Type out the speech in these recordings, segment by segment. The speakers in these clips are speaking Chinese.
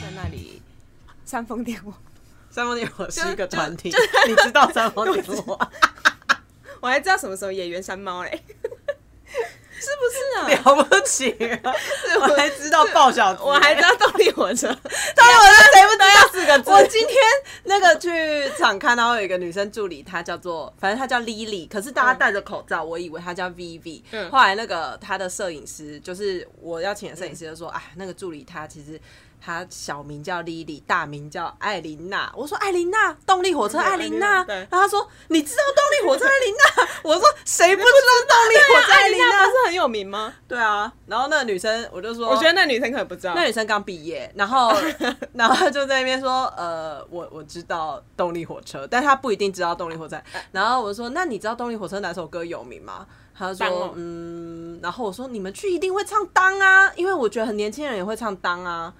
在那里煽风点火，煽风点火是一个团体，你知道煽风点火？我还知道什么时候演员山猫嘞，是不是啊？了不起啊！我还知道爆小子，我还知道动力火车，动力火车谁不知道四个字？我我今天那个去场看到有一个女生助理，她叫做，反正她叫 Lily，可是大家戴着口罩，我以为她叫 Vivi。嗯后来那个她的摄影师，就是我要请的摄影师，就说：“哎，那个助理她其实。”她小名叫 Lily，大名叫艾琳娜。我说艾琳娜，动力火车艾琳娜。对然后她说你知道动力火车艾琳娜？我说谁不知道动力火车艾琳娜？是很有名吗？对啊。然后那个女生，我就说，我觉得那女生可能不知道那。女生刚毕业，然后 然后就在那边说，呃，我我知道动力火车，但她不一定知道动力火车。然后我说，那你知道动力火车哪首歌有名吗？她说哦，嗯，然后我说你们去一定会唱当啊，因为我觉得很年轻人也会唱当啊。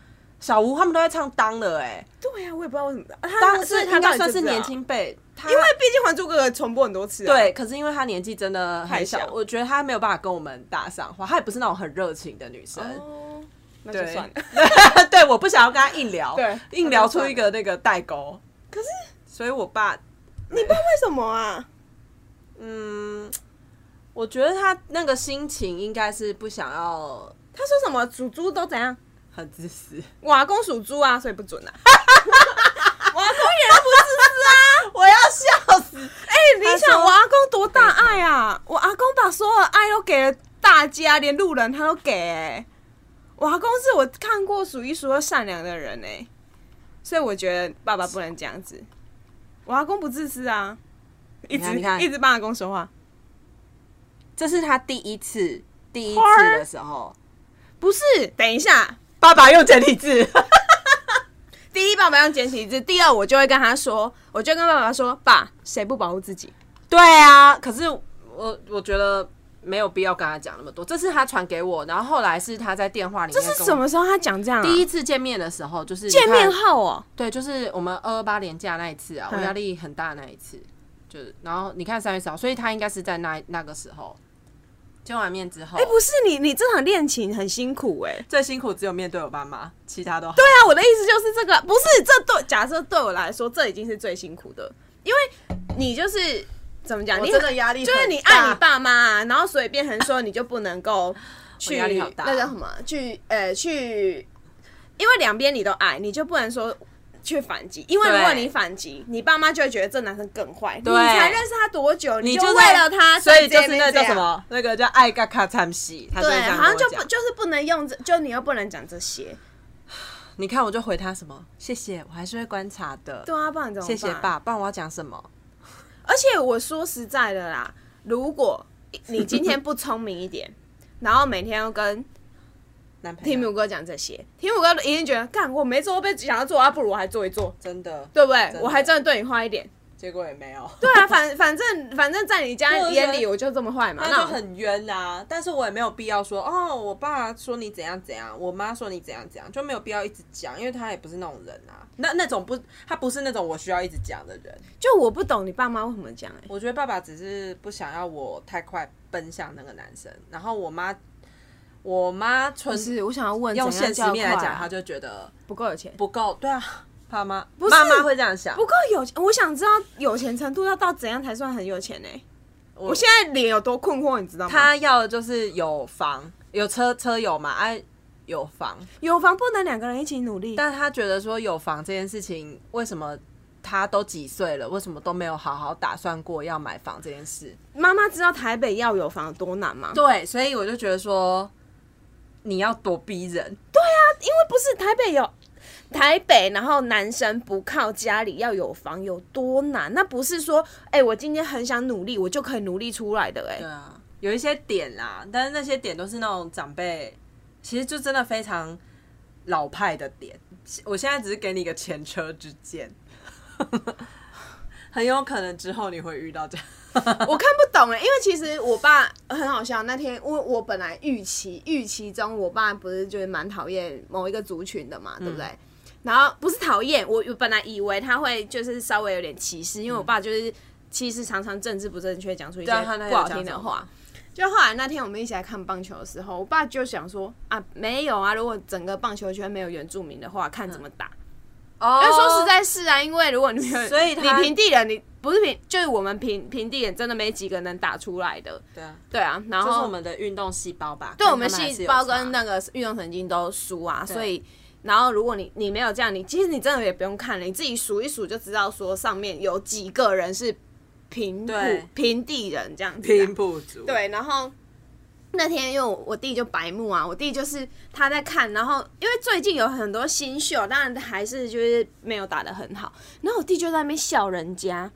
小吴他们都在唱当了、哎，对呀，我也不知道为什么。当他是应该算是年，轻辈，因为毕竟《还珠格格》重播很多次啊。对，可是因为他年纪真的很小，小我觉得他没有办法跟我们搭上话，他也不是那种很热情的女生。哦，那就对算了。对，我不想要跟他硬聊，对硬聊出一个那个代沟。可是所以我爸，你爸为什么啊？嗯，我觉得他那个心情应该是不想要他说什么祖猪都怎样？很自私。我阿公属猪啊，所以不准啊。我阿公也不自私啊 我要笑死！哎、你想我阿公多大爱啊？我阿公把所有的爱都给了大家，连路人他都给、欸。我阿公是我看过数一数二善良的人哎、所以我觉得爸爸不能这样子。我阿公不自私啊，一直一直帮阿公说话。这是他第一次，第一次的时候，不是，等一下，爸爸用简体字。第一爸爸用简体字，第二我就会跟他说，我就跟爸爸说，爸，谁不保护自己？对啊，可是我我觉得没有必要跟他讲那么多。这是他传给我，然后后来是他在电话里这面这。是什么时候他讲这样、啊？第一次见面的时候，就是见面后哦，对，就是我们二二八连假那一次啊，我嗯压力很大那一次，就是然后你看三月十号，所以他应该是在那那个时候见完面之后，哎、不是你，你这场恋情很辛苦哎、最辛苦只有面对我爸妈，其他都好对啊，我的意思就是这个，不是这对假设对我来说，这已经是最辛苦的，因为你就是怎么讲，你我真的压力就是你爱你爸妈、啊，然后所以变成说你就不能够 去压力好大那叫什么去呃去，因为两边你都爱，你就不能说。去反击，因为如果你反击，你爸妈就会觉得这男生更坏。你才认识他多久，你就为了他，所以就是那叫什么，那个叫爱嘎卡参戏，对，好像就不就是不能用这，就你又不能讲这些。你看我就回他什么，谢谢，我还是会观察的，对啊，不然怎么办？谢谢爸，不然我要讲什么？而且我说实在的啦，如果你今天不聪明一点，然后每天要跟男朋友 Tim 哥讲这些听母哥一定觉得，干我没做被想要做，啊，不如我还做一做，真的，对不对？我还真的对你坏一点。结果也没有，对啊，反反正反正在你家眼里我就这么坏嘛，那那就很冤呐、但是我也没有必要说哦，我爸说你怎样怎样，我妈说你怎样怎样，就没有必要一直讲，因为他也不是那种人啊。那那种不，他不是那种我需要一直讲的人。就我不懂你爸妈为什么讲哎、我觉得爸爸只是不想要我太快奔向那个男生，然后我妈，我妈纯是，我想要问，用现实面来讲，他她就觉得不够有钱，不够。对啊，爸妈不是妈妈会这样想。不够有钱。我想知道有钱程度要到怎样才算很有钱呢、我我现在脸有多困惑，你知道吗？他要的就是有房有车车有嘛，哎、有房，有房不能两个人一起努力，但他觉得说有房这件事情，为什么他都几岁了，为什么都没有好好打算过要买房这件事？妈妈知道台北要有房有多难吗？对，所以我就觉得说，你要躲逼人，对啊因为不是台北有台北，然后男生不靠家里要有房有多难？那不是说，哎、我今天很想努力，我就可以努力出来的、哎对，啊，有一些点啦，但是那些点都是那种长辈，其实就真的非常老派的点。我现在只是给你一个前车之鉴，很有可能之后你会遇到这样。我看不懂哎、因为其实我爸很好笑。那天我我本来预期预期中，我爸不是就是蛮讨厌某一个族群的嘛，对不对？然后不是讨厌，我我本来以为他会就是稍微有点歧视，因为我爸就是其实常常政治不正确，讲出一些不好听的话。就后来那天我们一起来看棒球的时候，我爸就想说啊，没有啊，如果整个棒球圈没有原住民的话，看怎么打。哦因为说实，在是啊，因为如果你没有，所以你平地人，你不是平，就是我们平平地人，真的没几个能打出来的。对啊，对啊，然后就是我们的运动细胞吧，对我们细胞跟那个运动神经都输啊，所以。然后，如果你你没有这样，你其实你真的也不用看了，你自己数一数就知道说上面有几个人是平埔对平地人这样子、平。不足，对，然后那天因为我我弟就白目啊，我弟就是他在看，然后因为最近有很多新秀，当然还是就是没有打的很好，然后我弟就在那边笑人家？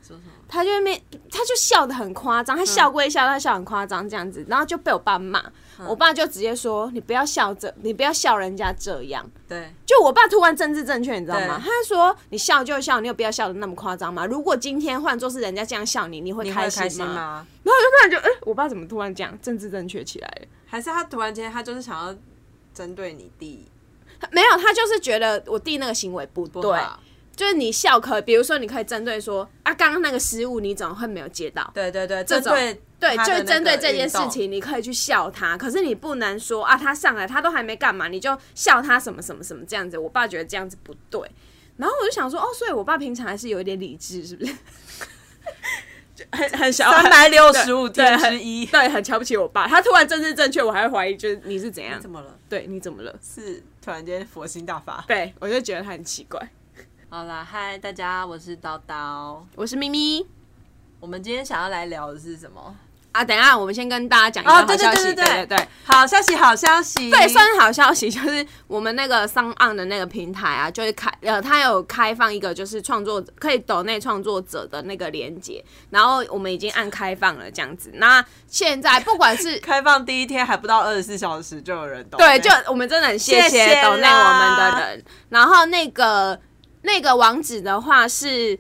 他就在那边他就笑的很夸张，他笑归笑，他笑很夸张这样子，然后就被我爸骂，我爸就直接说你不要笑这，你不要笑人家这样。对，就我爸突然政治正确，你知道吗？他就说你笑就笑，你有必要笑的那么夸张吗？如果今天换作是人家这样笑你，你会开心吗？然后我就突然觉得，哎、我爸怎么突然这样政治正确起来了？还是他突然间他就是想要针对你弟他没有，他就是觉得我弟那个行为不对，不？就是你笑可，比如说你可以针对说啊，刚刚那个失误你怎么会没有接到？对对对，这种针对对，就他的那个针对这件事情，你可以去笑他，可是你不能说啊，他上来他都还没干嘛，你就笑他什么什么什么这样子。我爸觉得这样子不对，然后我就想说，哦，所以我爸平常还是有一点理智，是不是？就 很很小，三百六十五对天很之一，对，很瞧不起我爸。他突然政治正确，我还会怀疑，就是你是怎样？怎么了？对，你怎么了？是突然间佛心大发。对我就觉得他很奇怪。好啦，嗨，大家，我是叨叨。我是咪咪我们今天想要来聊的是什么？啊，等一下我们先跟大家讲一个好消息，对对对对对。好消息，好消息。对，算是好消息，就是我们那个上岸的那个平台啊，就是开呃，它有开放一个就是创作可以抖内创作者的那个连接，然后我们已经按开放了这样子。那现在不管是开放第一天还不到二十四小时就有人抖。对，就我们真的很谢谢谢谢抖内我们的人。然后那个那个网址的话是。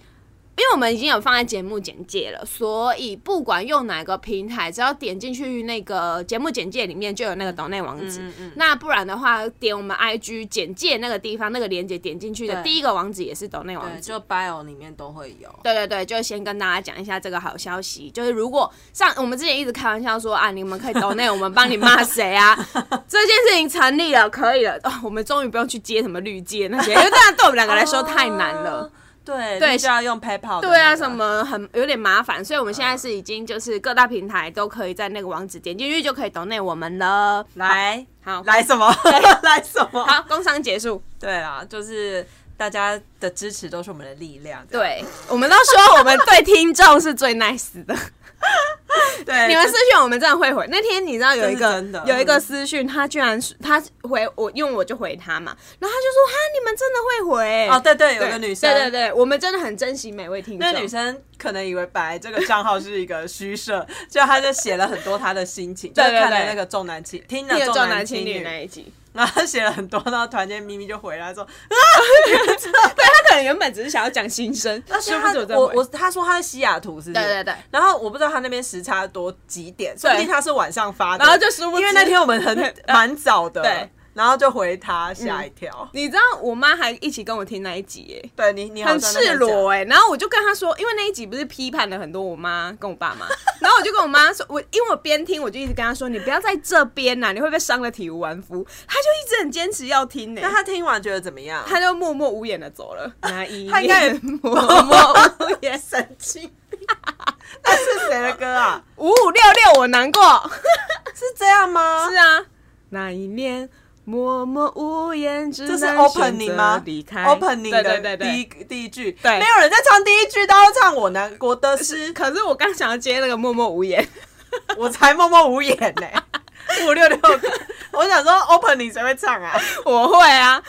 因为我们已经有放在节目简介了，所以不管用哪个平台，只要点进去那个节目简介里面就有那个抖内网址。嗯嗯那不然的话，点我们 IG 简介那个地方，那个链接点进去的第一个网址也是抖内网对，址。就 bio 里面都会有。对对对，就先跟大家讲一下这个好消息，就是如果上我们之前一直开玩笑说啊，你们可以抖内，我们帮你骂谁啊？这件事情成立了，可以了，哦，我们终于不用去接什么绿界那些，因为这样对我们两个来说太难了。哦。对对你就要用 PayPal。对啊，什么很有点麻烦，所以我们现在是已经就是各大平台都可以在那个网址点进去就可以抖内我们了。来好，来什么？来什么？好，工商结束。对啦，就是大家的支持都是我们的力量。对，我们都说我们对听众是最 nice 的。对，你们私讯我们真的会回。那天你知道有一个有一个私讯，他居然他回我，因为我就回他嘛，然后他就说哈，你们真的会回。哦，对对，有个女生，对对对，我们真的很珍惜每位听众。那女生可能以为本来这个账号是一个虚设，就她就写了很多她的心情，就 是对。看了那个重男轻，听了重重男男轻女女。那一集，然后他写了很多，然后突然间咪咪就回来说，对他可能原本只是想要讲心声，殊不而且她知我在我我她说他在西雅图是不是？对对对，然后我不知道他那边时差多几点，说不定他是晚上发的，然后就殊不知因为那天我们很 蛮早的，对，然后就回他吓一跳，你知道我妈还一起跟我听那一集耶。对你你好很赤裸哎、然后我就跟她说，因为那一集不是批判了很多我妈跟我爸妈，然后我就跟我妈说，我因为我边听我就一直跟她说，你不要在这边呐、你会被伤的体无完肤。她就一直很坚持要听呢、讲，那她听完觉得怎么样？她就默默无言的走了。那一她应该也念默默无言，神经病，那是谁的歌啊？五五六六我难过。是这样吗？是啊，那一年默默无言，只这是能 opening 吗离开？opening 对的对对对。第一第一句，对没有人在唱第一句，都要唱我难过的诗，可是我刚想要接那个默默无言，我才默默无言呢、五六六个，我想说 opening 谁会唱啊？我会啊。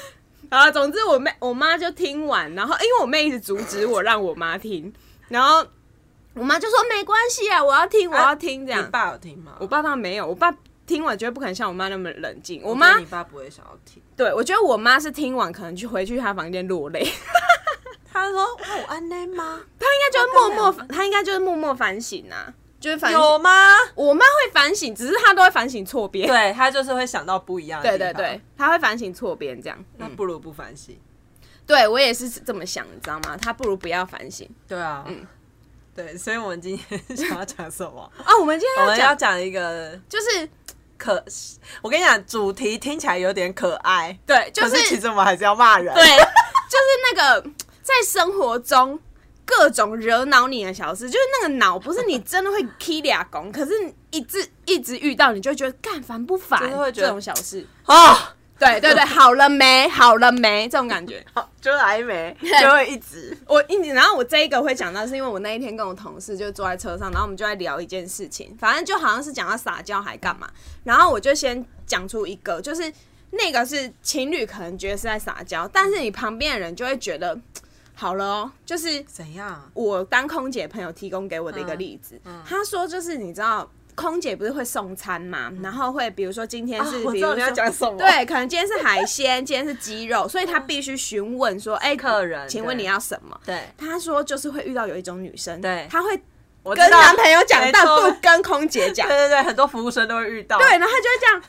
啊，总之我妹我妈就听完，然后因为我妹一直阻止我让我妈听，然后我妈就说没关系啊，我要听，我要听这样。你爸有听吗？我爸当然没有，我爸听完绝对不可能像我妈那么冷静。我我妈你爸不会想要听。对我觉得我妈是听完可能去回去她房间落泪，她说：“哇，我安内吗？她应该就是默默她应该就是默默反省啊，就是反省。有吗？我妈会反省，只是她都会反省错边。对她就是会想到不一样的。对对对，她会反省错边这样。嗯，那不如不反省。对我也是这么想，你知道吗？她不如不要反省。对啊，嗯对，所以我们今天 想要讲什么？啊，我们今我们要天要讲讲一个就是可，我跟你讲，主题听起来有点可爱，对，就可是其实我们还是要骂人。对，就是那个在生活中各种惹恼你的小事，就是那个恼不是你真的会 k 俩拱，可是一直一直遇到，你就会觉得干烦不烦？就是会觉得这种小事。啊，对对对，好了没？好了没？这种感觉。好，就来没，就会一直。我一然后我这一个会讲到，是因为我那一天跟我同事就坐在车上，然后我们就在聊一件事情，反正就好像是讲到撒娇还干嘛，然后我就先讲出一个，就是那个是情侣可能觉得是在撒娇，但是你旁边的人就会觉得 好了哦，就是怎样？我当空姐朋友提供给我的一个例子，嗯他说就是你知道。空姐不是会送餐嘛，然后会比如说今天是，比如说对，可能今天是海鲜，今天是鸡肉，所以他必须询问说，哎、客人对请问你要什么？对，他说就是会遇到有一种女生，对。她会跟男朋友讲，但不跟空姐讲。对，对对，很多服务生都会遇到。对，，然后他就会这样，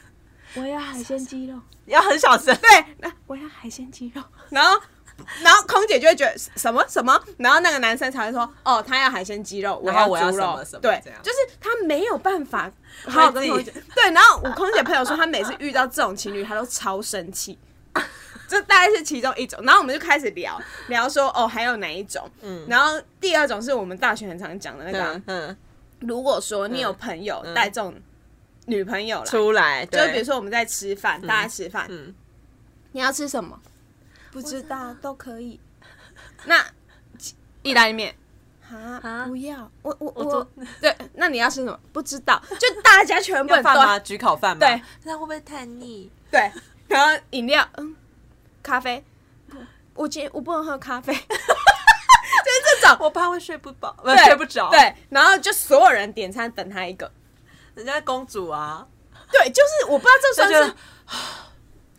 我要海鲜鸡肉，要很小声。对，那我要海鲜鸡肉，然后。然后空姐就会觉得什么？什么，然后那个男生才会说，哦，他要海鲜鸡肉，我要猪肉。什么什么对，就是他没有办法好好跟空姐。对，然后我空姐朋友说，他每次遇到这种情侣，他都超生气。这大概是其中一种，然后我们就开始聊聊说，哦，还有哪一种？嗯，然后第二种是我们大学很常讲的那个啊、嗯嗯，如果说你有朋友带这种女朋友来，出来，就对比如说我们在吃饭，大家吃饭，嗯。你要吃什么？不知道都可以。那意大利面啊啊，不要，我我我对，那你要吃什么？不知道，就大家全部人都要饭吗？焗烤饭吗？对，那会不会太腻？对，然后饮料，嗯，咖啡，我今天我不能喝咖啡，就是这种。我怕会睡不饱，不睡不着。，对，然后就所有人点餐等他一个，人家公主啊，对，就是我不知道这算是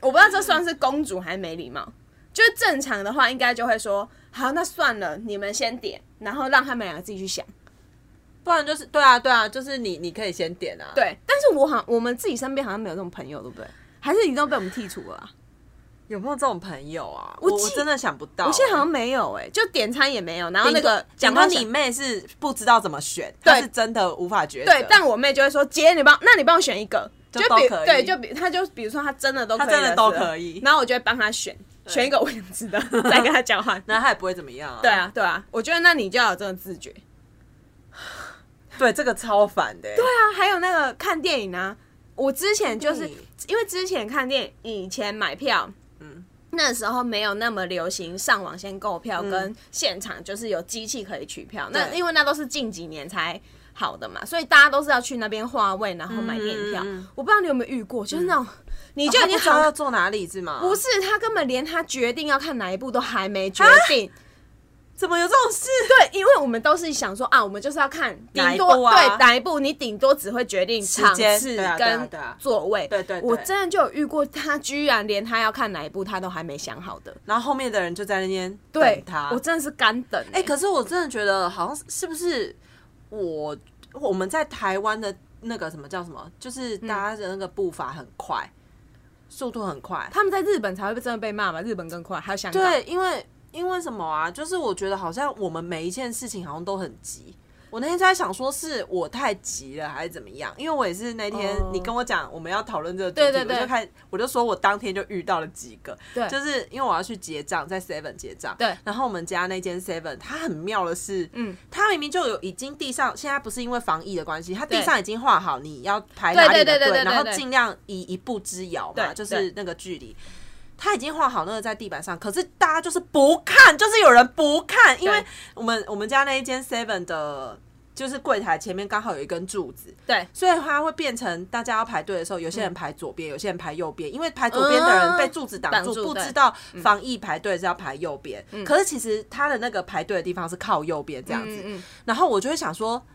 我不知道这算是公主还是没礼貌。就是正常的话，应该就会说好，那算了，你们先点，然后让他们两个自己去想。不然就是对啊对啊，就是你你可以先点啊。，对，但是我好，我们自己身边好像没有这种朋友，对不对？还是已经都被我们剔除了啊、有没有这种朋友啊？我真的想不到欸。我现在好像没有哎、就点餐也没有，然后那个讲到你妹是不知道怎么选，对她是真的无法抉择。对，但我妹就会说姐，你帮，那你帮我选一个，就比对，就比她就比如说她真的都可以她真的都可以然后我就会帮她选，选一个我想知的，再跟他交换。那他也不会怎么样啊。对啊，对啊，我觉得那你就要有这种自觉。对，这个超烦的。对对啊，还有那个看电影啊，我之前就是因为之前看电影，以前买票，嗯，那时候没有那么流行上网先购票，跟现场就是有机器可以取票。那对因为那都是近几年才好的嘛，所以大家都是要去那边划位，然后买电影票。嗯嗯嗯我不知道你有没有遇过，就是那种、你就就已经好。你知道要坐哪里是吗？不是他根本连他决定要看哪一部都还没决定，怎么有这种事？对，因为我们都是想说啊，我们就是要看顶多对哪一部，你顶多只会决定场间次跟座位。对对对我真的就有遇过，他居然连他要看哪一部他都还没想好的。然后后面的人就在那边对等他。我真的是干等、欸。哎、可是我真的觉得好像是是不是我我们在台湾的那个什么叫什么，就是大家的那个步伐很快，速度很快。他们在日本才会真的被骂嘛？日本更快，还有香港。对，因为因为什么啊？就是我觉得好像我们每一件事情好像都很急。我那天在想，说是我太急了，还是怎么样？因为我也是那天哦你跟我讲我们要讨论这个主题，对对对我就开我就说我当天就遇到了几个，对就是因为我要去结账，在 Seven 结账，对然后我们家那间 Seven 它很妙的是，嗯，它明明就有已经地上现在不是因为防疫的关系，它地上已经画好你要排对哪里的队，然后尽量以一步之遥嘛，就是那个距离。他已经画好那个在地板上，可是大家就是不看，就是有人不看，因为我们我们家那一间 Seven 的，就是柜台前面刚好有一根柱子，对所以它会变成大家要排队的时候，有些人排左边，有些人排右边，因为排左边的人被柱子挡住，不知道防疫排队是要排右边。可是其实他的那个排队的地方是靠右边这样子，嗯嗯然后我就会想说。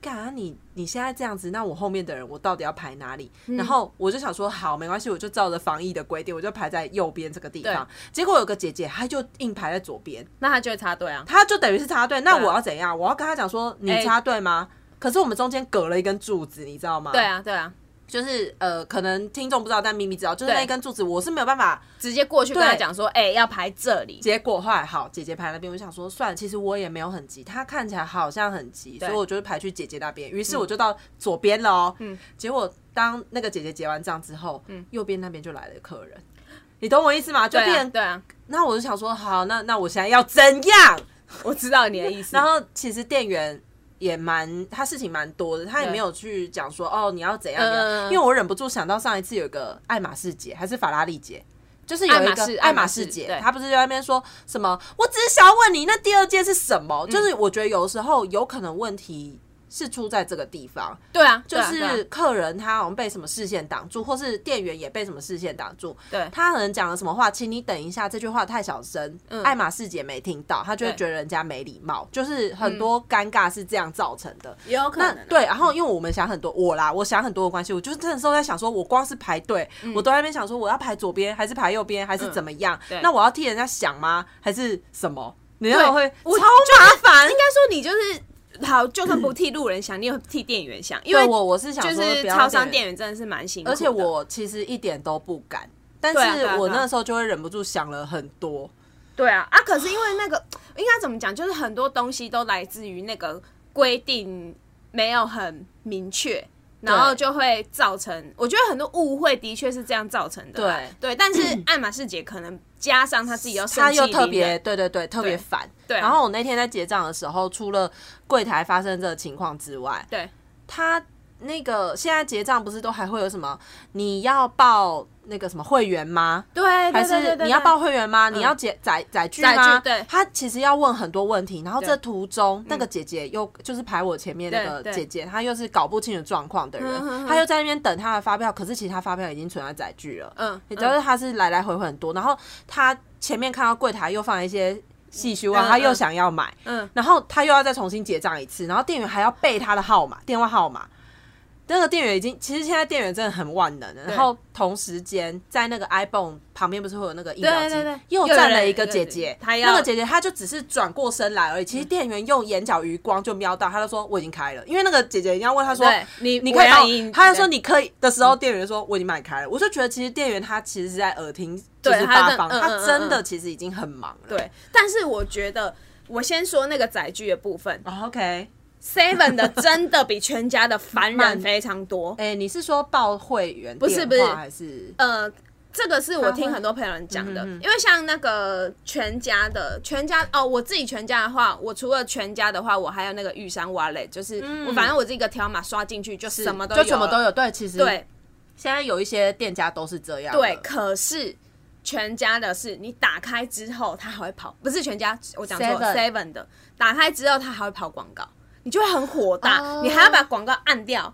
干啊你你现在这样子，那我后面的人我到底要排哪里？然后我就想说，好，没关系，我就照着防疫的规定，我就排在右边这个地方。结果有个姐姐，她就硬排在左边，那她就会插队啊。她就等于是插队。那对啊我要怎样？我要跟她讲说，你哎插队吗？可是我们中间隔了一根柱子，你知道吗？对啊，对啊，就是呃，可能听众不知道，但咪咪知道，就是那一根柱子，我是没有办法。直接过去跟他讲说，哎、要排这里。结果后来好，姐姐排那边，我想说算了，其实我也没有很急，她看起来好像很急，所以我就是排去姐姐那边。于是我就到左边了哦。嗯，结果当那个姐姐结完账之后，嗯，右边那边就来了客人，你懂我意思吗？就对对啊，那我就想说，好，那那我现在要怎样？我知道你的意思。然后其实店员也蛮，他事情蛮多的，他也没有去讲说哦你要怎样怎样，嗯因为我忍不住想到上一次有一个爱马仕姐还是法拉利姐。就是有一个爱马仕仕节对，他不是在那边说什么？我只是想要问你，那第二件是什么？嗯就是我觉得有时候有可能问题是出在这个地方，对啊，就是客人他好像被什么视线挡住，或是店员也被什么视线挡住。对。他可能讲了什么话，请你等一下，这句话太小声，爱马仕姐没听到，他就会觉得人家没礼貌，就是很多尴尬是这样造成的。也有可能啊、对，然后因为我们想很多，我啦，我想很多的关系，我就是真的时候在想说，我光是排队，嗯。我都在那边想说，我要排左边还是排右边，还是怎么样？对。那我要替人家想吗？还是什么？你要会我超麻烦。应。该说你就是好，就算不替路人想，你有替店员想，因为我我是想就是超商店员真的是蛮辛苦的，而且我其实一点都不敢，但是我那时候就会忍不住想了很多。对啊啊，可是因为那个应该怎么讲，就是很多东西都来自于那个规定没有很明确。然后就会造成，我觉得很多误会的确是这样造成的。对对，但是爱马仕姐可能加上他自己又盛他又特别对对对特别烦。然后我那天在结账的时候，除了柜台发生这个情况之外，对。他那个现在结账不是都还会有什么？你要报那个什么会员吗？对，还是你要报会员吗？嗯你要结载载具载吗？具对他其实要问很多问题，然后这途中那个姐姐又就是排我前面那个姐姐，她又是搞不清楚状况的人她又在那边等她的发票，可是其实她发票已经存在载具了，嗯，你知道她是来来回回很多，然后她前面看到柜台又放了一些细虚啊，嗯她又嗯想要买，嗯然后他又要再重新结账一次，然后店员还要背他的号码、电话号码。那个店员已经，其实现在店员真的很万能的。然后同时间在那个 iPhone 旁边不是会有那个印表机，对对对又站了一个姐姐，她要那个姐姐她就只是转过身来而已。其实店员用眼角余光就瞄到，他就说我已经开了，因为那个姐姐一定要问他说你你可以帮我我要赢他就说你可以的时候，店员就说我已经买开了。我就觉得其实店员他其实是在耳听就是八方，他真的其实已经很忙了。对，但是我觉得，我先说那个载具的部分哦，OK，，Seven 的真的比全家的烦人 非常多。哎，你是说报会员不是不是还是呃，这个是我听很多朋友人讲的，因为像那个全家的全家哦，我自己全家的话，我除了全家的话，我还有那个玉山 Wallet，就是、我反正我这个条码刷进去就什么都有就什么都。有？对，其实对现在有一些店家都是这样。对，可是。全家的是你打开之后，它还会跑，不是全家，我讲错了 Seven，Seven 的打开之后它还会跑广告，你就会很火大，哦。你还要把广告按掉，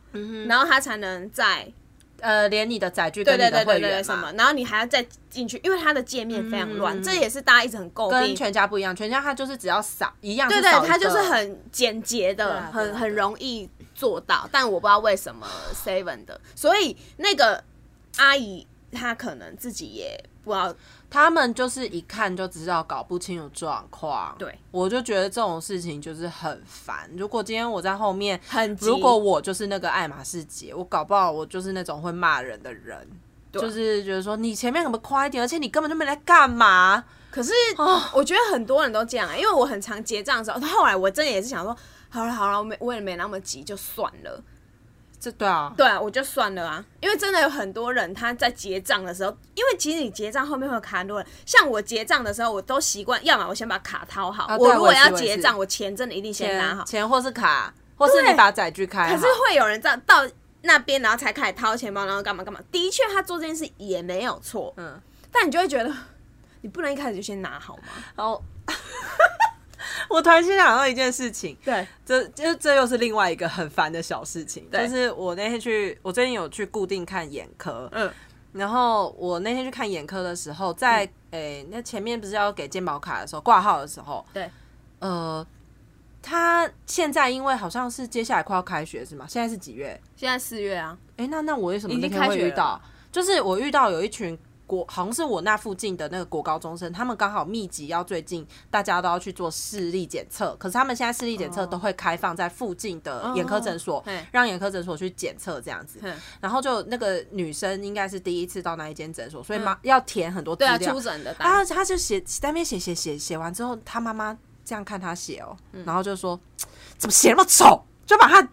然后它才能再呃，连你的载具对跟你的对对对对会员什么，然后你还要再进去，因为它的界面非常乱，这也是大家一直很诟病。跟。全家不一样，全家它就是只要扫一样，对对，它就是很简洁的，很很容易做到，但我不知道为什么 Seven 的，所以那个阿姨她可能自己也不知道，他们就是一看就知道搞不清楚状况。对，我就觉得这种事情就是很烦。如果今天我在后面，很如果我就是那个爱马仕姐，我搞不好我就是那种会骂人的人，就是觉得说你前面可不可以快一点，而且你根本就没来干嘛。可是 我觉得很多人都这样、欸，因为我很常结账的时候，后来我真的也是想说，好了好了，我没我也没那么急，就算了。这对啊，对啊，我就算了啊，因为真的有很多人他在结账的时候，因为其实你结账后面会有卡很多人，像我结账的时候，我都习惯，要么我先把卡掏好，啊对我如果我也是我也是要结账，我钱真的一定先拿好钱。钱或是卡，或是你把载具开好。可是会有人到到那边，然后才开始掏钱包，然后干嘛干嘛。的确，他做这件事也没有错，嗯，但你就会觉得，你不能一开始就先拿好吗？然后 我突然间想到一件事情，对，这这这又是另外一个很烦的小事情，对就是我那天去，我最近有去固定看眼科，嗯，然后我那天去看眼科的时候，在诶、那前面不是要给健保卡的时候挂号的时候，对，呃，他现在因为好像是接下来快要开学是吗？现在是几月？现在四月啊，哎、那那我为什么那天会遇到？就是我遇到有一群国好像是我那附近的那个国高中生，他们刚好密集要最近大家都要去做视力检测，可是他们现在视力检测都会开放在附近的眼科诊所，让眼科诊所去检测这样子。然后就那个女生应该是第一次到那一间诊所，所以妈要填很多资料出。诊的单。啊，他就写在那边写写写写完之后，他妈妈这样看他写哦，嗯然后就说 怎么写那么丑，就把他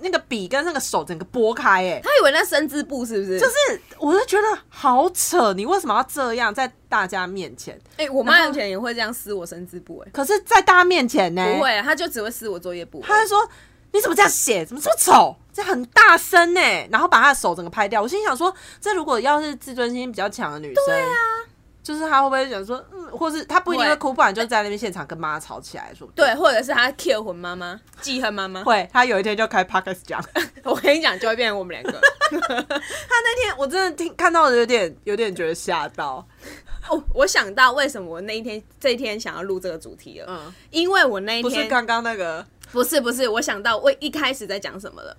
那个笔跟那个手整个拨开，哎，他以为那生字簿是不是？就是我就觉得好扯，你为什么要这样在大家面前？哎、我妈以前也会这样撕我生字簿、哎，可是，在大家面前呢，不，会，她就只会撕我作业簿。他就说你怎么这样写，怎么这么丑，这很大声呢，然后把他的手整个拍掉。我心想说，这如果要是自尊心比较强的女生，对啊。就是他会不会想说，嗯，或是他不一定会会哭，不然就在那边现场跟妈吵起来，说对，或者是他 kill 魂妈妈，记恨妈妈。会，他有一天就开 podcast 讲。我跟你讲，就会变成我们两个。他那天我真的听看到的有点有点觉得吓到，哦，我想到为什么我那一天这一天想要录这个主题了，嗯，因为我那一天不是刚刚那个，不是不是，我想到我一开始在讲什么了。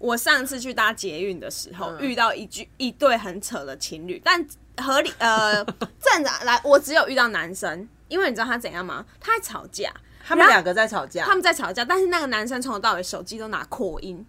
我上次去搭捷运的时候，嗯遇到一句一对很扯的情侣，但合理呃 正常来，我只有遇到男生，因为你知道他怎样吗？他在吵架，他们两个在吵架，他们在吵架，但是那个男生从头到尾手机都拿扩音，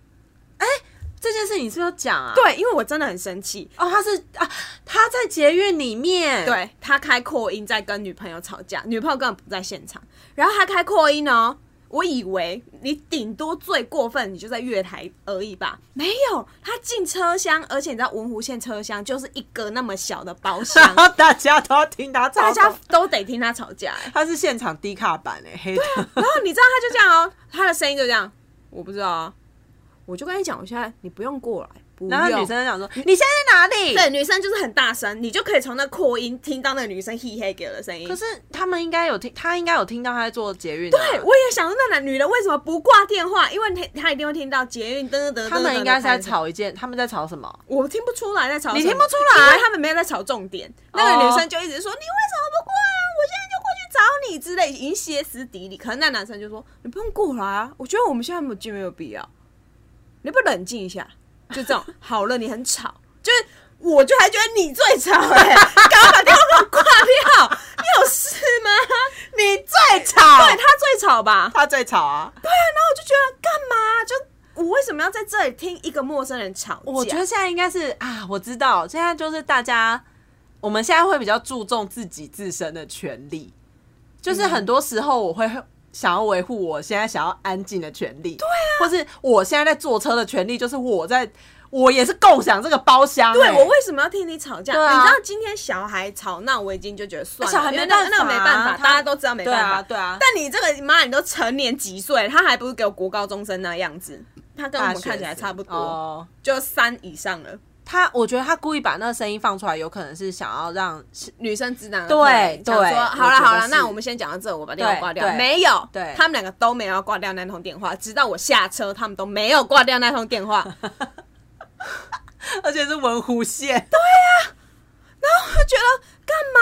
这件事你是不是要讲啊？对，因为我真的很生气，哦，他是啊，他在捷运里面，，对他开扩音在跟女朋友吵架，女朋友根本不在现场，然后他开扩音哦，我以为你顶多最过分你就在月台而已吧，没有，他进车厢，而且你知道文湖线车厢就是一个那么小的包厢。大家都要听他吵，大家都得听他吵架、哎，他是现场低卡版哎，黑的，然后你知道他就这样哦，他的声音就这样，我不知道啊，我就跟你讲，我现在你不用过来，不，然后女生就想说，你现在在哪里？对女生就是很大声，你就可以从那扩音听到那个女生嘿嘿给的声音，可是他们应该有听，他应该有听到他在做捷运、啊，对，我也想说，那男女人为什么不挂电话？因为他他一定会听到捷运噔噔噔噔，他们应该是在，吵一件，他们在吵什么？我听不出来在吵什么，你听不出来因为他们没有在吵重点。那个女生就一直说：“你为什么不过来啊？我现在就过去找你之类，已经歇斯底里。”可是那男生就说：“你不用过来啊，我觉得我们现在没有见面有必要，你不冷静一下？就这种，好了，你很吵，就是。”我就还觉得你最吵哎、欸，赶快把电话给我挂掉！你有事吗？你最吵，对他最吵吧？他最吵啊！然后我就觉得干嘛？就我为什么要在这里听一个陌生人吵架？我觉得现在应该是啊，我知道，现在就是大家，我们现在会比较注重自己自身的权利，就是很多时候我会想要维护我现在想要安静的权利，对啊，或是我现在在坐车的权利，就是我在我也是共享这个包厢、欸，对我为什么要听你吵架？啊你知道今天小孩吵闹，我已经就觉得算了，小孩没办法那个没办法，大家都知道没办法。啊，对啊，但你这个妈，你都成年几岁，他还不是给我国高中生那样子？他跟我们看起来差不多，哦。就三以上了。他我觉得他故意把那个声音放出来，有可能是想要让女生知道对对想说好了好了，那我们先讲到这，我把电话挂掉。对对没有，对他们两个都没有要挂掉那通电话，直到我下车，他们都没有挂掉那通电话。而且是文湖线，我就觉得干嘛？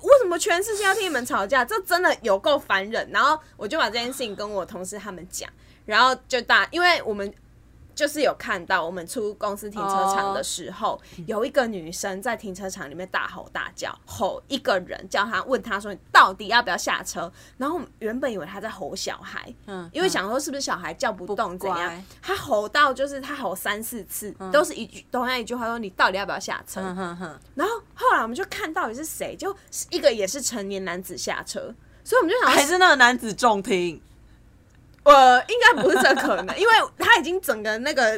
为什么全世界要听你们吵架？这真的有够烦人。然后我就把这件事情跟我同事他们讲，然后就大，因为我们就是有看到我们出公司停车场的时候有一个女生在停车场里面大吼大叫，吼一个人叫他问他说你到底要不要下车？然后原本以为他在吼小孩，嗯因为想说是不是小孩叫不动怎样乖，他吼到就是他吼三四次，都是一句同样一句话说你到底要不要下车？然后后来我们就看到底是谁，就一个也是成年男子下车，所以我们就想，还是那个男子重听，呃，应该不是这可能，因为他已经整个那个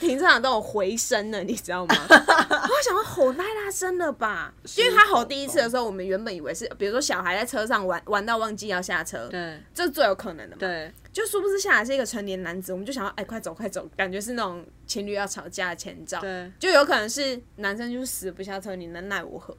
停车场都有回声了，你知道吗？我想说吼太大声了吧，因为他吼第一次的时候，我们原本以为是，比如说小孩在车上玩玩到忘记要下车，对这是最有可能的嘛。对，就殊不知下来是一个成年男子，我们就想要哎快走快走，感觉是那种情侣要吵架的前兆。对，就有可能是男生就是死不下车，你能奈我何？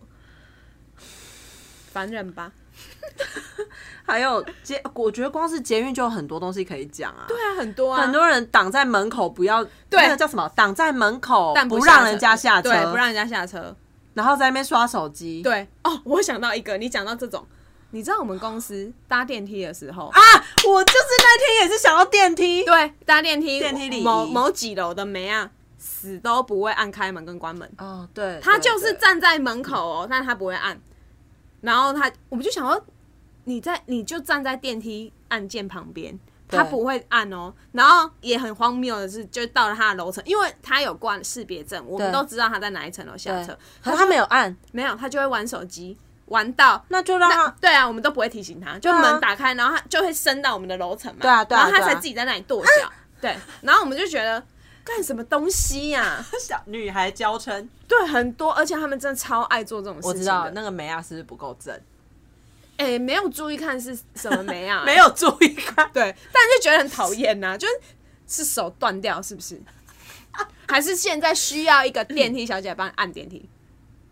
烦人吧？还有捷，我觉得光是捷运就有很多东西可以讲啊。对啊，很多啊，很多人挡在门口，不要对。那个叫什么？挡在门口，但不让人家下车，对，不让人家下车。然后在那边刷手机。对。哦，我想到一个，你讲到这种，你知道我们公司搭电梯的时候，啊，我就是那天也是想要电梯，对，搭电梯，电梯里某某几楼的没啊，死都不会按开门跟关门，哦，对，他就是站在门口哦，但他不会按。然后他，我们就想说，你在你就站在电梯按键旁边，他不会按哦。然后也很荒谬的是，就到了他的楼层，因为他有挂识别证，我们都知道他在哪一层楼下车。可是他没有按，没有，他就会玩手机，玩到那就让他对啊，我们都不会提醒他，就门打开，然后他就会升到我们的楼层嘛。对啊对啊然后他才自己在那里跺脚。对，然后我们就觉得干什么东西呀、小女孩娇嗔。对，很多，而且他们真的超爱做这种事情的。我知道那个梅亚是不是不够正，哎、没有注意看是什么没啊？没有注意看。对，但就觉得很讨厌呐，就是是手断掉是不是？还是现在需要一个电梯小姐帮你按电梯？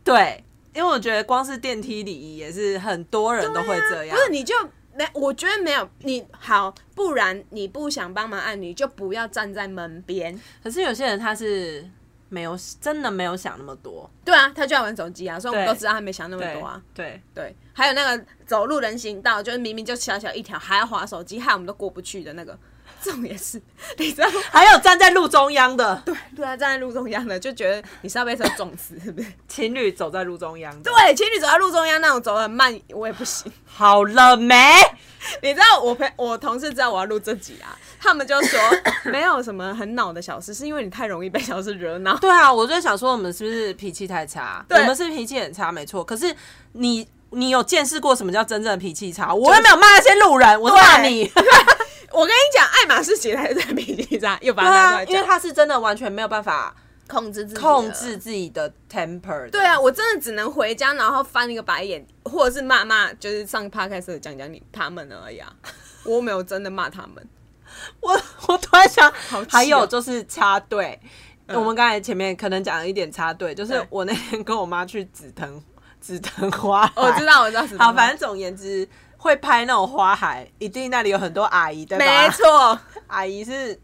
对，因为我觉得光是电梯礼仪也是很多人都会这样。不是你就没？我觉得没有你好，不然你不想帮忙按，你就不要站在门边。可是有些人他是没有真的没有想那么多，对啊，他就要玩手机啊，所以我们都知道他没想那么多啊。对，对，还有那个走路人行道，就是明明就小小一条，还要划手机，害我们都过不去的那个，这种也是，你知道？还有站在路中央的对对啊，站在路中央的，就觉得你是要被车撞死，是不是？情侣走在路中央，对，情侣走在路中央那种走得很慢，我也不行。好了没？你知道我陪我同事知道我要录这集啊，他们就说 没有什么很恼的小事，是因为你太容易被小事惹恼。对啊，我就想说我们是不是脾气太差？对我们是脾气很差，没错。可是你你有见识过什么叫真正的脾气差？我又没有骂那些路人，我骂你。我跟你讲，爱马仕鞋还是脾气差，又把对啊，它拿出来讲，因为他是真的完全没有办法控制自己控制自己的 temper 的。对啊，我真的只能回家，然后翻一个白眼，或者是骂骂，就是上 podcast 讲讲你他们而已啊。我没有真的骂他们。我我突然想，好气哦还有就是插队。嗯我们刚才前面可能讲了一点插队，就是对我那天跟我妈去紫藤紫藤花海，我知道，我知道。好，反正总言之，会拍那种花海，一定那里有很多阿姨，对吧？没，错，阿姨是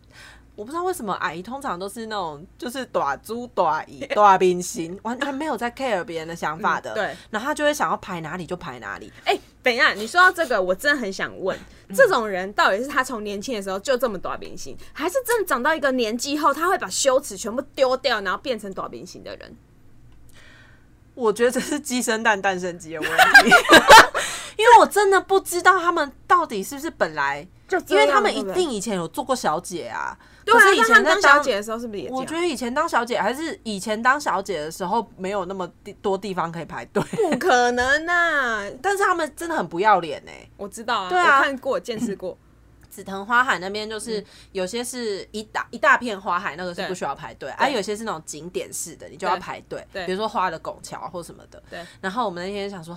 我不知道为什么阿姨通常都是那种就是短租短姨 短明星，完全没有在 care 别人的想法的。嗯对，然后他就会想要拍哪里就拍哪里。哎、等一下，你说到这个，我真的很想问，这种人到底是他从年轻的时候就这么短明星，还是真的长到一个年纪后，他会把羞耻全部丢掉，然后变成短明星的人？我觉得这是鸡生蛋，蛋生鸡的问题，因为我真的不知道他们到底是不是本来，就因为他们一定以前有做过小姐啊。对啊，是以前在当小姐的时候是不是也？我觉得以前当小姐还是以前当小姐的时候没有那么地多地方可以排队，不可能啊！但是他们真的很不要脸哎、我知道啊，对啊我看过，见识过。紫藤花海那边就是有些是一大一大片花海，那个是不需要排队，而、有些是那种景点式的，你就要排队。对比如说花的拱桥或什么的。对。然后我们那天想说，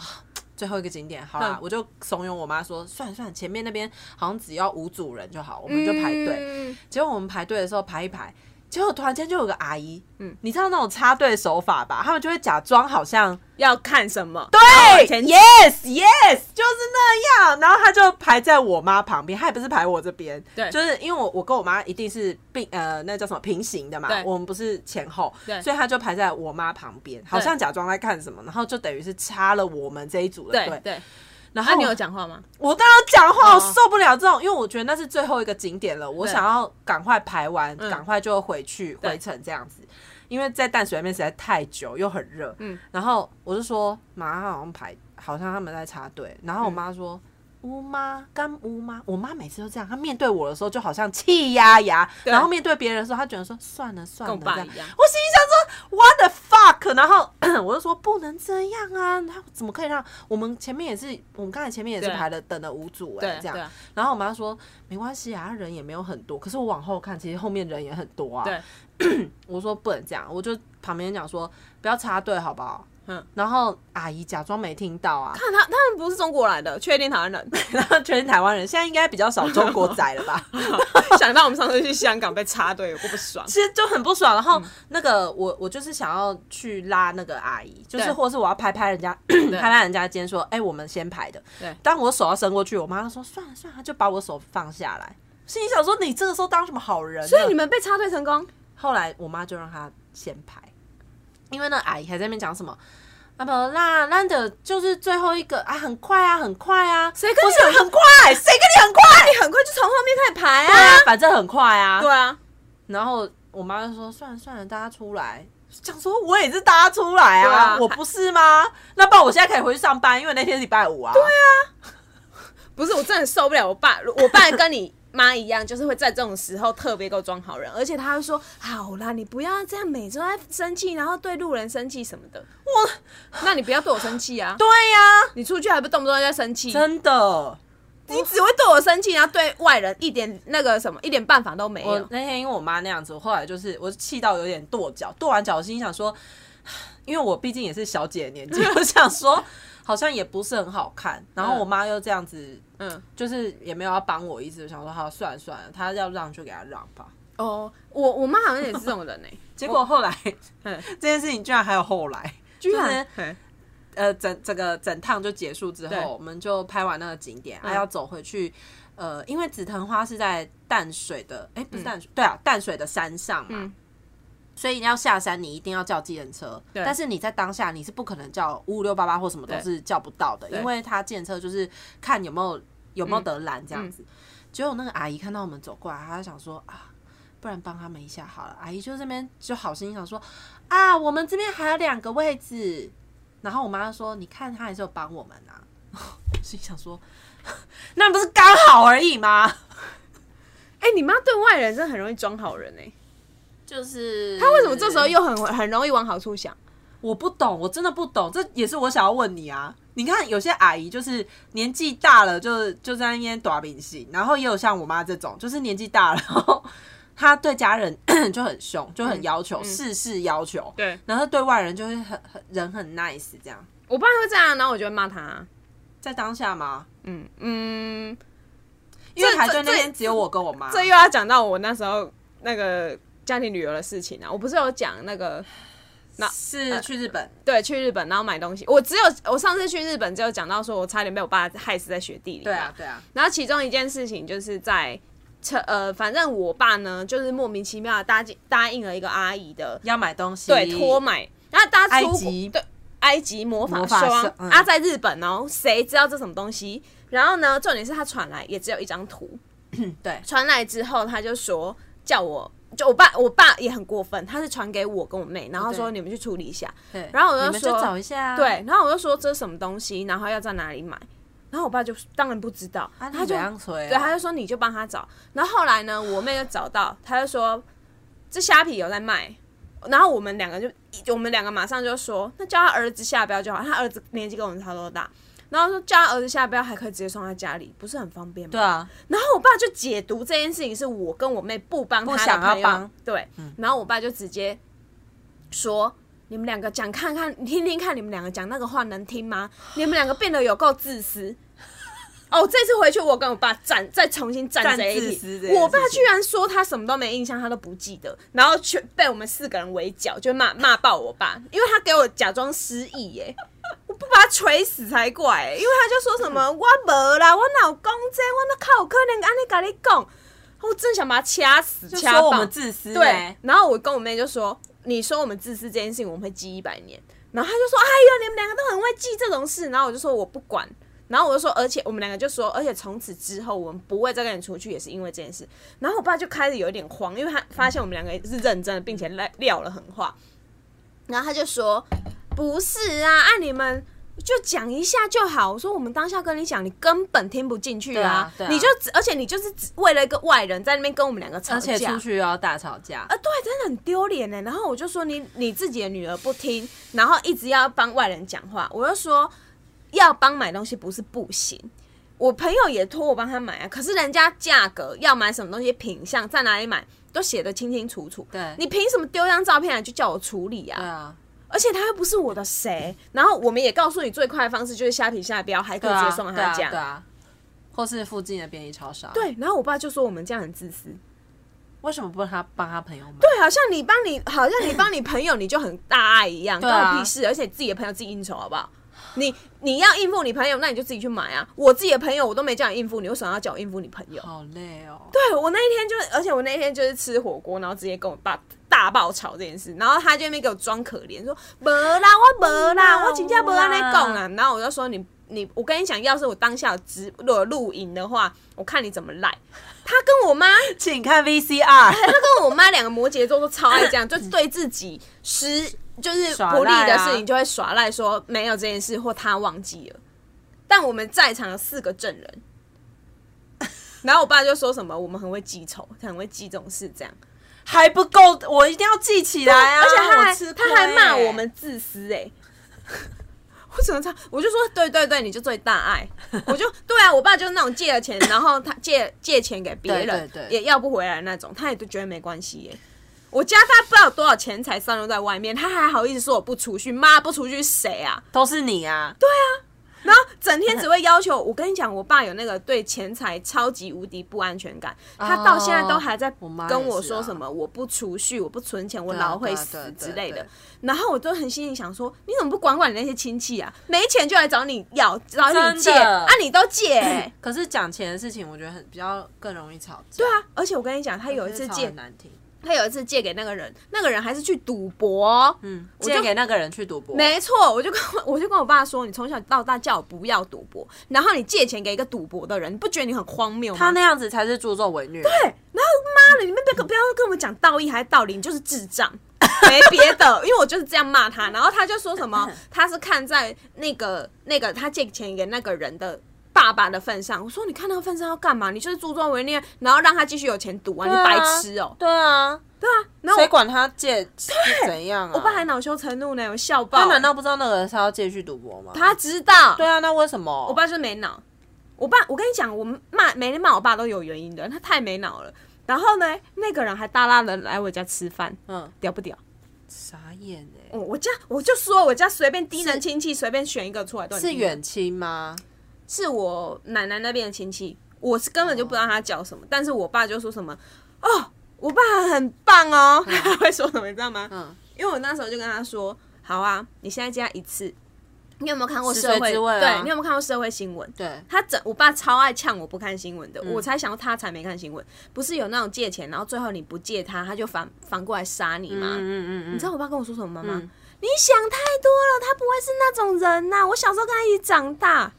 最后一个景点好啦嗯，我就怂恿我妈说，算了算了，前面那边好像只要五组人就好，我们就排队。嗯结果我们排队的时候排一排，结果突然间就有个阿姨，嗯，你知道那种插队手法吧？他们就会假装好像要看什么？对，yes yes，就是那样。然后他就排在我妈旁边，他也不是排我这边，对就是因为我我跟我妈一定是并呃那叫什么平行的嘛对，我们不是前后，对所以他就排在我妈旁边，好像假装在看什么，然后就等于是插了我们这一组的队。对对。然后那你有讲话吗？我当然讲话，我哦受不了这种，因为我觉得那是最后一个景点了，我想要赶快排完，嗯赶快就回去回程这样子。因为在淡水那边实在太久又很热，嗯然后我就说妈好像排，好像他们在插队，然后我妈说。乌妈干乌妈，我妈每次都这样。她面对我的时候就好像气压压，然后面对别人的时候，她觉得说算了算了这样。跟我心里想说 What the fuck？然后 我就说不能这样啊，他怎么可以让我们前面也是，我们刚才前面也是排了等了五组哎、这样。然后我妈说没关系啊，人也没有很多。可是我往后看，其实后面人也很多啊。对，我说不能这样，我就旁边讲说不要插队好不好？嗯然后阿姨假装没听到啊，看他他们不是中国来的，确定台湾人。然后确定台湾人，现在应该比较少中国仔了吧？想到我们上次去香港被插队，有过不爽。其实就很不爽。然嗯后那个我我就是想要去拉那个阿姨，就是或是我要拍拍人家 拍拍人家肩说，哎、我们先排的。对当我手要伸过去，我妈说算了算了，就把我手放下来。心里想说，你这个时候当什么好人？所以你们被插队成功？后来我妈就让她先排，因为那阿姨还在那边讲什么。啊不啦，那的就是最后一个啊，很快啊，很快啊，谁跟你很快？谁跟你很快？你很快就从后面开始排对啊啊。，反正很快啊。对啊，然后我妈就说算了算了，大家出来。讲说我也是大家出来啊，啊我不是吗？那不然我现在可以回去上班，因为那天是礼拜五啊。对啊，不是，我真的受不了我爸，我爸跟你妈一样，就是会在这种时候特别给我装好人，而且他会说：“好啦，你不要这样，每周在生气，然后对路人生气什么的。”我，那你不要对我生气啊！对呀、你出去还不动不动就在生气，真的。你只会对我生气，然后对外人一点那个什么一点办法都没我有。那天因为我妈那样子，我后来就是我气到有点跺脚，跺完脚，我心里想说，因为我毕竟也是小姐的年纪，我想说好像也不是很好看。然后我妈又这样子，嗯，就是也没有要帮我意思，我想说好算了算了，他要让就给他让吧。哦，我我妈好像也是这种人呢、结果后来 嗯。这件事情居然还有后来，居就是然呃，整整个整趟就结束之后，我们就拍完那个景点，还、嗯要走回去。呃，因为紫藤花是在淡水的，哎、不是嗯。淡水，对啊，淡水的山上嘛，嗯所以你要下山，你一定要叫计程车。对但是你在当下你是不可能叫五五六八八或什么都是叫不到的，因为他计程车就是看有没有有没有嗯得拦这样子。结果那个阿姨看到我们走过来，她就想说啊，不然帮他们一下好了。阿姨就这边就好心想说啊，我们这边还有两个位置。然后我妈就说：“你看，她还是有帮我们啊。”我心想说：“ 那不是刚好而已吗 哎、你妈对外人真的很容易装好人哎、？”就是他为什么这时候又很很容易往好处想？我不懂，我真的不懂，这也是我想要问你啊。你看，有些阿姨就是年纪大了就，就在那边短秉性，然后也有像我妈这种，就是年纪大了，然后她对家人 就很凶，就很要求，事事要求，对然后对外人就会很很人很 nice 这样。我爸会这样，然后我就会骂他。在当下吗？嗯嗯，因为这这排队那边只有我跟我妈，这又要讲到我那时候那个家庭旅游的事情啊。我不是有讲那个 那是去日本，对去日本然后买东西，我只有我上次去日本只有讲到说我差点被我爸害死在雪地里。对啊，。对啊，然后其中一件事情就是在车呃，反正我爸呢就是莫名其妙的答应答应了一个阿姨的要买东西，对托买，然后大家埃及对埃及魔法魔法霜霜嗯啊，在日本哦，谁知道这什么东西？然后呢，重点是他传来也只有一张图，对，传来之后他就说叫我。就我爸，我爸也很过分，他是传给我跟我妹，然后说你们去处理一下。对，然后我就说找一下啊，对，然后我就说这是什么东西，然后要在哪里买。然后我爸就当然不知道，啊，他就对，他就说你就帮他找。然后后来呢，我妹就找到，他就说这虾皮有在卖。然后我们两个就，我们两个马上就说，那叫他儿子下标就好。他儿子年纪跟我们差不多大，然后说叫他儿子下标还可以直接送他家里，不是很方便吗？对啊，然后我爸就解读这件事情是我跟我妹不帮他想要帮，对。然后我爸就直接说：“你们两个讲看看，你听听看，你们两个讲那个话能听吗？你们两个变得有够自私。”哦，这次回去我跟我爸站再重新站站这一自私这件题，我爸居然说他什么都没印象，他都不记得，然后却被我们四个人围剿，就骂骂爆我爸，因为他给我假装失忆耶。我不把他锤死才怪、因为他就说什么 我无啦，我哪有讲这，我哪靠有可能安尼跟你讲，我真想把他掐死，就掐爆说我们自私，对，，然后我跟我妹就说：“你说我们自私这件事情，我们会记一百年。”然后他就说：“哎呦，你们两个都很会记这种事。”然后我就说：“我不管。”然后我就说：“而且我们两个就说，而且从此之后我们不会再跟你出去，也是因为这件事。”然后我爸就开始有一点慌，因为他发现我们两个是认真的，并且撂撂了狠话。然后他就说：“不是啊，按你们。”就讲一下就好。我说我们当下跟你讲，你根本听不进去对啊你就只而且你就是只为了一个外人在那边跟我们两个吵架而架，且出去又要大吵架，啊，对，真的很丢脸呢。然后我就说你你自己的女儿不听，然后一直要帮外人讲话，我就说要帮买东西不是不行。我朋友也托我帮他买啊，可是人家价格要买什么东西、品相在哪里买都写的清清楚楚。对你凭什么丢张照片来就叫我处理啊？对啊，而且他又不是我的谁。然后我们也告诉你最快的方式就是虾皮下标，还可以直接送他家。对啊，或是附近的便利超商，，对，然后我爸就说我们这样很自私。为什么不让他帮他朋友买？对，好像你帮你，好像你帮你朋友，你就很大爱一样，关我屁事。而且自己的朋友自己应酬，好不好？你你要应付你朋友，那你就自己去买啊。我自己的朋友我都没叫你应付，你为什么要叫我应付你朋友？好累哦，对我那一天就，而且我那一天就是吃火锅，然后直接跟我爸大爆炒这件事，然后他就在那边给我装可怜，说没啦，我没啦，我请假没安尼讲啊。然后我就说你你，我跟你讲，要是我当下有直有录影的话，我看你怎么赖。他跟我妈，请看 VCR，他跟我妈两个摩羯座都超爱这样，就对自己失就是不利的事情就会耍赖，说没有这件事或他忘记了。但我们在场有四个证人，然后我爸就说什么我们很会记仇，很会记这种事，这样还不够，我一定要记起来啊！而且他还他还骂我们自私哎、我怎么这样？我就说对对对，你就最大爱。我就对啊，我爸就是那种借了钱，然后他借借钱给别人，对对对也要不回来那种，他也都觉得没关系耶。我家他不知道有多少钱才散落在外面，他还好意思说我不储蓄，妈不储蓄谁啊？都是你啊！对啊然后整天只会要求我跟你讲，我爸有那个对钱财超级无敌不安全感，他到现在都还在跟我说什么我不储蓄，我不存钱，我老会死之类的。然后我都很心里想说，你怎么不管管你那些亲戚啊？没钱就来找你要，找你借啊，你都借、欸。可是讲钱的事情，我觉得很比较更容易吵架。对啊，而且我跟你讲，他有一次借很，难听。他有一次借给那个人，那个人还是去赌博哦、嗯，借给那个人去赌博，没错，我就跟我我就跟我爸说，你从小到大叫我不要赌博，然后你借钱给一个赌博的人，你不觉得你很荒谬吗？他那样子才是助纣为虐。对，然后妈的，你们不要不要跟我们讲道义还是道理，你就是智障，没别的。因为我就是这样骂他，然后他就说什么，他是看在那个那个他借钱给那个人的。爸爸的份上，我说你看那个份上要干嘛？你就是助纣为虐，然后让他继续有钱赌啊！你白痴哦、对啊，对啊，然后谁管他借是怎样啊？我爸还恼羞成怒呢，我笑爆。他难道不知道那个人是要借去赌博吗？他知道？对啊，那为什么？我爸就是没脑。我爸，我跟你讲，我们骂每天骂我爸都有原因的，他太没脑了。然后呢，那个人还大拉的来我家吃饭，嗯屌不屌？傻眼哎，我我家我就说我家随便低能亲戚随便选一个出来都是远亲吗？是我奶奶那边的亲戚，我是根本就不知道他叫什么，但是我爸就说什么哦，我爸很棒哦，他会说什么你知道吗？嗯，因为我那时候就跟他说，好啊，你现在加一次，你有没有看过社会？对你有没有看过社会新闻？对，他整我爸超爱呛我不看新闻的，嗯我才想到他才没看新闻。不是有那种借钱，然后最后你不借他，他就反反过来杀你吗？嗯嗯嗯你知道我爸跟我说什么吗？嗯你想太多了，他不会是那种人呐、我小时候跟他一起长大。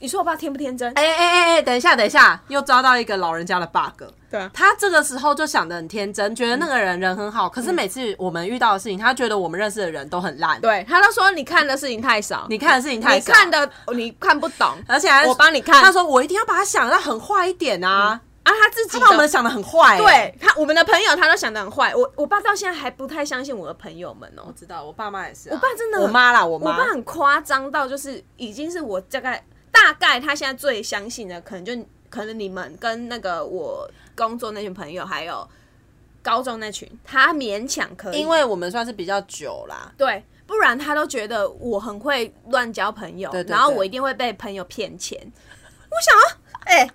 你说我爸天不天真？哎哎哎哎，等一下，等一下，又抓到一个老人家的 bug。对啊，他这个时候就想的很天真，觉得那个人人很好，可是每次我们遇到的事情，他觉得我们认识的人都很烂。对，他都说你看的事情太少，你看的事情太少你，看的你看不懂，而且还我帮你看。他说我一定要把他想的很坏一点啊，啊，他自己他把我们想的很坏、欸。对他我们的朋友他都想的很坏。我我爸到现在还不太相信我的朋友们哦、我知道，我爸妈也是啊、我爸真的我妈啦，我妈，我爸很夸张到就是已经是我大概大概他现在最相信的，可能就可能你们跟那个我工作那群朋友，还有高中那群，他勉强可以，因为我们算是比较久啦，对，不然他都觉得我很会乱交朋友，对对对然后我一定会被朋友骗钱。我想要，哎、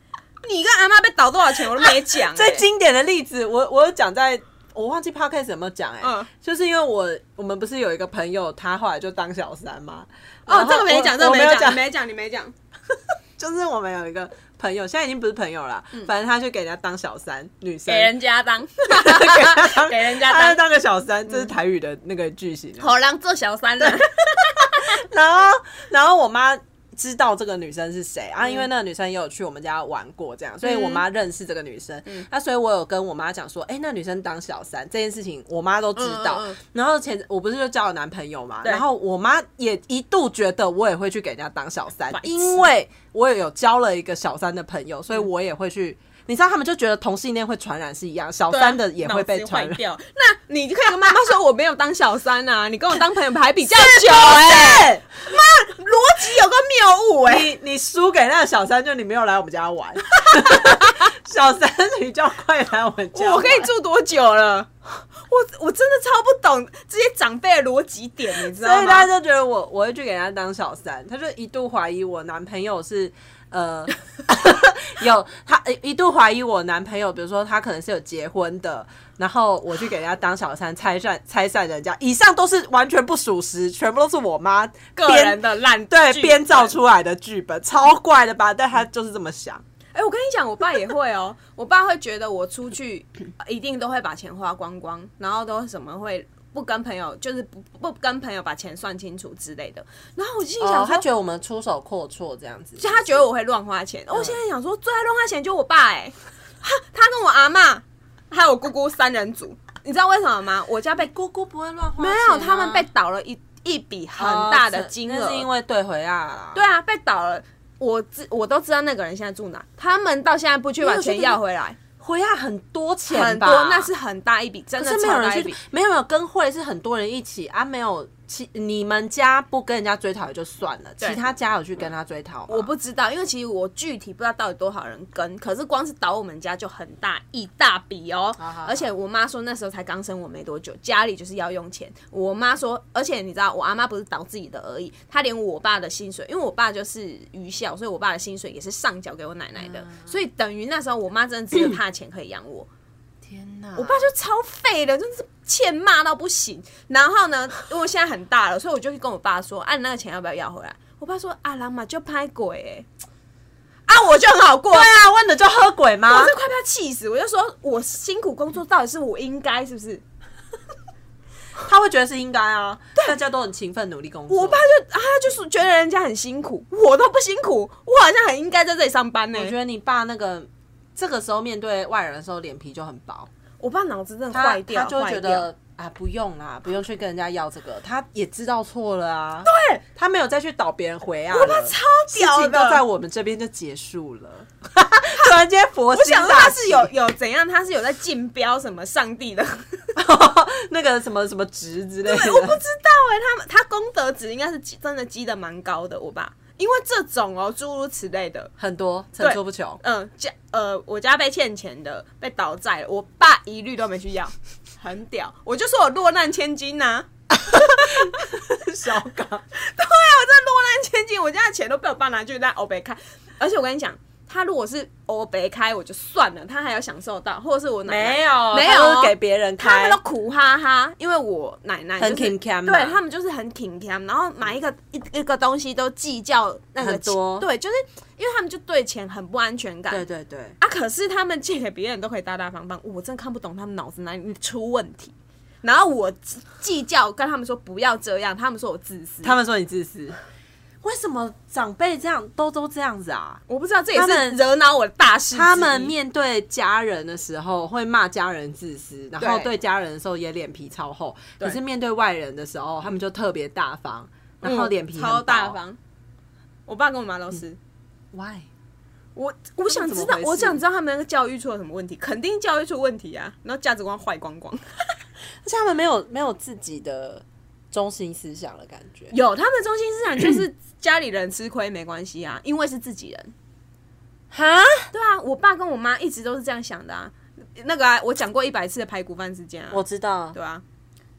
你跟阿妈被倒多少钱我都没讲、最哎经典的例子，我我有讲在。我忘记 podcast 有没有讲哎、嗯就是因为我我们不是有一个朋友，他后来就当小三嘛。哦，这个没讲，我这个没讲，没讲，你没讲。就是我们有一个朋友，现在已经不是朋友了，反正他去给人家当小三，女生。嗯给人家当，给人家当，当个小三，这是台语的那个句型啊。好狼做小三了。然后，然后我妈知道这个女生是谁嗯。啊，因为那个女生也有去我们家玩过，这样，所以我妈认识这个女生。嗯。那所以我有跟我妈讲说，哎、那女生当小三。这件事情，我妈都知道。然后前我不是就交了男朋友嘛，然后我妈也一度觉得我也会去给人家当小三因为我也有交了一个小三的朋友，所以我也会去。你知道他们就觉得同性恋会传染是一样，小三的也会被传染。那你就可以跟妈妈说，我没有当小三啊，你跟我当朋友还比较久哎、妈，逻辑有个谬误哎、你你输给那个小三，就你没有来我们家玩。小三你叫快来我们家玩，我可以住多久了？我我真的超不懂这些长辈的逻辑点，你知道所以大家？就觉得我我会去给人家当小三，他就一度怀疑我男朋友是呃 有他一度怀疑我男朋友，比如说他可能是有结婚的，然后我去给人家当小三，拆散拆散人家，以上都是完全不属实，全部都是我妈个人的烂对剧编造出来的剧本，超怪的吧？但他就是这么想。哎、我跟你讲，我爸也会哦。我爸会觉得我出去呃一定都会把钱花光光，然后都什么会不跟朋友，就是不不跟朋友把钱算清楚之类的。然后我心想哦，他觉得我们出手阔绰这样子，就他觉得我会乱花钱。我现在想说，最爱乱花钱就我爸哎、他他跟我阿妈还有我姑姑三人组，你知道为什么吗？我家被姑姑不会乱花没钱啊、有，他们被倒了一一笔很大的金额，哦那是因为对回啊啦。对啊，被倒了。我知我都知道那个人现在住哪，他们到现在不去把钱要回来，回啊很多钱吧，很多，那是很大一笔，真可的是没有人去超大一笔。，没有没有跟会是很多人一起啊，没有其你们家不跟人家追讨也就算了，其他家有去跟他追讨？我不知道，因为其实我具体不知道到底多少人跟，可是光是倒我们家就很大一大笔哦。好好而且我妈说那时候才刚生我没多久，家里就是要用钱。我妈说，而且你知道，我阿妈不是倒自己的而已，她连我爸的薪水，因为我爸就是愚孝，所以我爸的薪水也是上缴给我奶奶的，嗯所以等于那时候我妈真的只有她的钱可以养我。天哪！我爸就超废的，就是欠骂到不行。然后呢，因为我现在很大了，所以我就跟我爸说：“啊，你那个钱要不要要回来？”我爸说：“啊，老马就拍鬼哎、啊，我就很好过。对啊，问的就喝鬼吗？我是快被他气死！我就说我辛苦工作到底是我应该是不是？他会觉得是应该啊，大家都很勤奋努力工作。我爸就啊，就是觉得人家很辛苦，我都不辛苦，我好像很应该在这里上班呢、我觉得你爸那个这个时候面对外人的时候脸皮就很薄，我爸脑子真的他坏掉，他就会觉得啊不用啦，不用去跟人家要这个，他也知道错了啊。对，他没有再去倒别人回啊，我爸超屌的。都在我们这边就结束了。突然间佛我心大想说他是有有怎样，他是有在竞标什么上帝的。那个什么什么值之类的，我不知道哎、他们他功德值应该是真的积的蛮高的，我爸，因为这种哦诸如此类的，很多层出不穷。嗯家呃我家被欠钱的被倒债了，我爸一律都没去要，很屌，我就说我落难千金呐、小港，对啊，我这落难千金，我家的钱都被我爸拿去在欧北看，而且我跟你讲。他如果是欧北开我就算了，他还要享受到，或者是我奶奶没有没有给别人开。他们都，苦哈哈，因为我奶奶、就是、很勤俭嘛。对他们就是很挺然后买一个一一个东西都计较那个多。钱对，就是因为他们就对钱很不安全感。对对对，啊，可是他们借给别人都可以大大方方，我真的看不懂他们脑子哪里出问题。然后我计计较跟他们说不要这样，他们说我自私，他们说你自私，为什么长辈这样都都这样子啊？我不知道这也是惹恼我的大事。他们面对家人的时候会骂家人自私，然后对对家人的时候也脸皮超厚，可是面对外人的时候，他们就特别大方，然后嗯脸皮很超大。方。我爸跟我妈都是。Why？我我想知道我想知道他们那个教育出了什么问题，肯定教育出问题啊，然后价值观坏光光。而且他们没有没有自己的中心思想的感觉。有他们的中心思想就是 家里人吃亏没关系啊，因为是自己人。哈，对啊，我爸跟我妈一直都是这样想的啊。那个啊，我讲过一百次的排骨饭事件啊，我知道，对啊。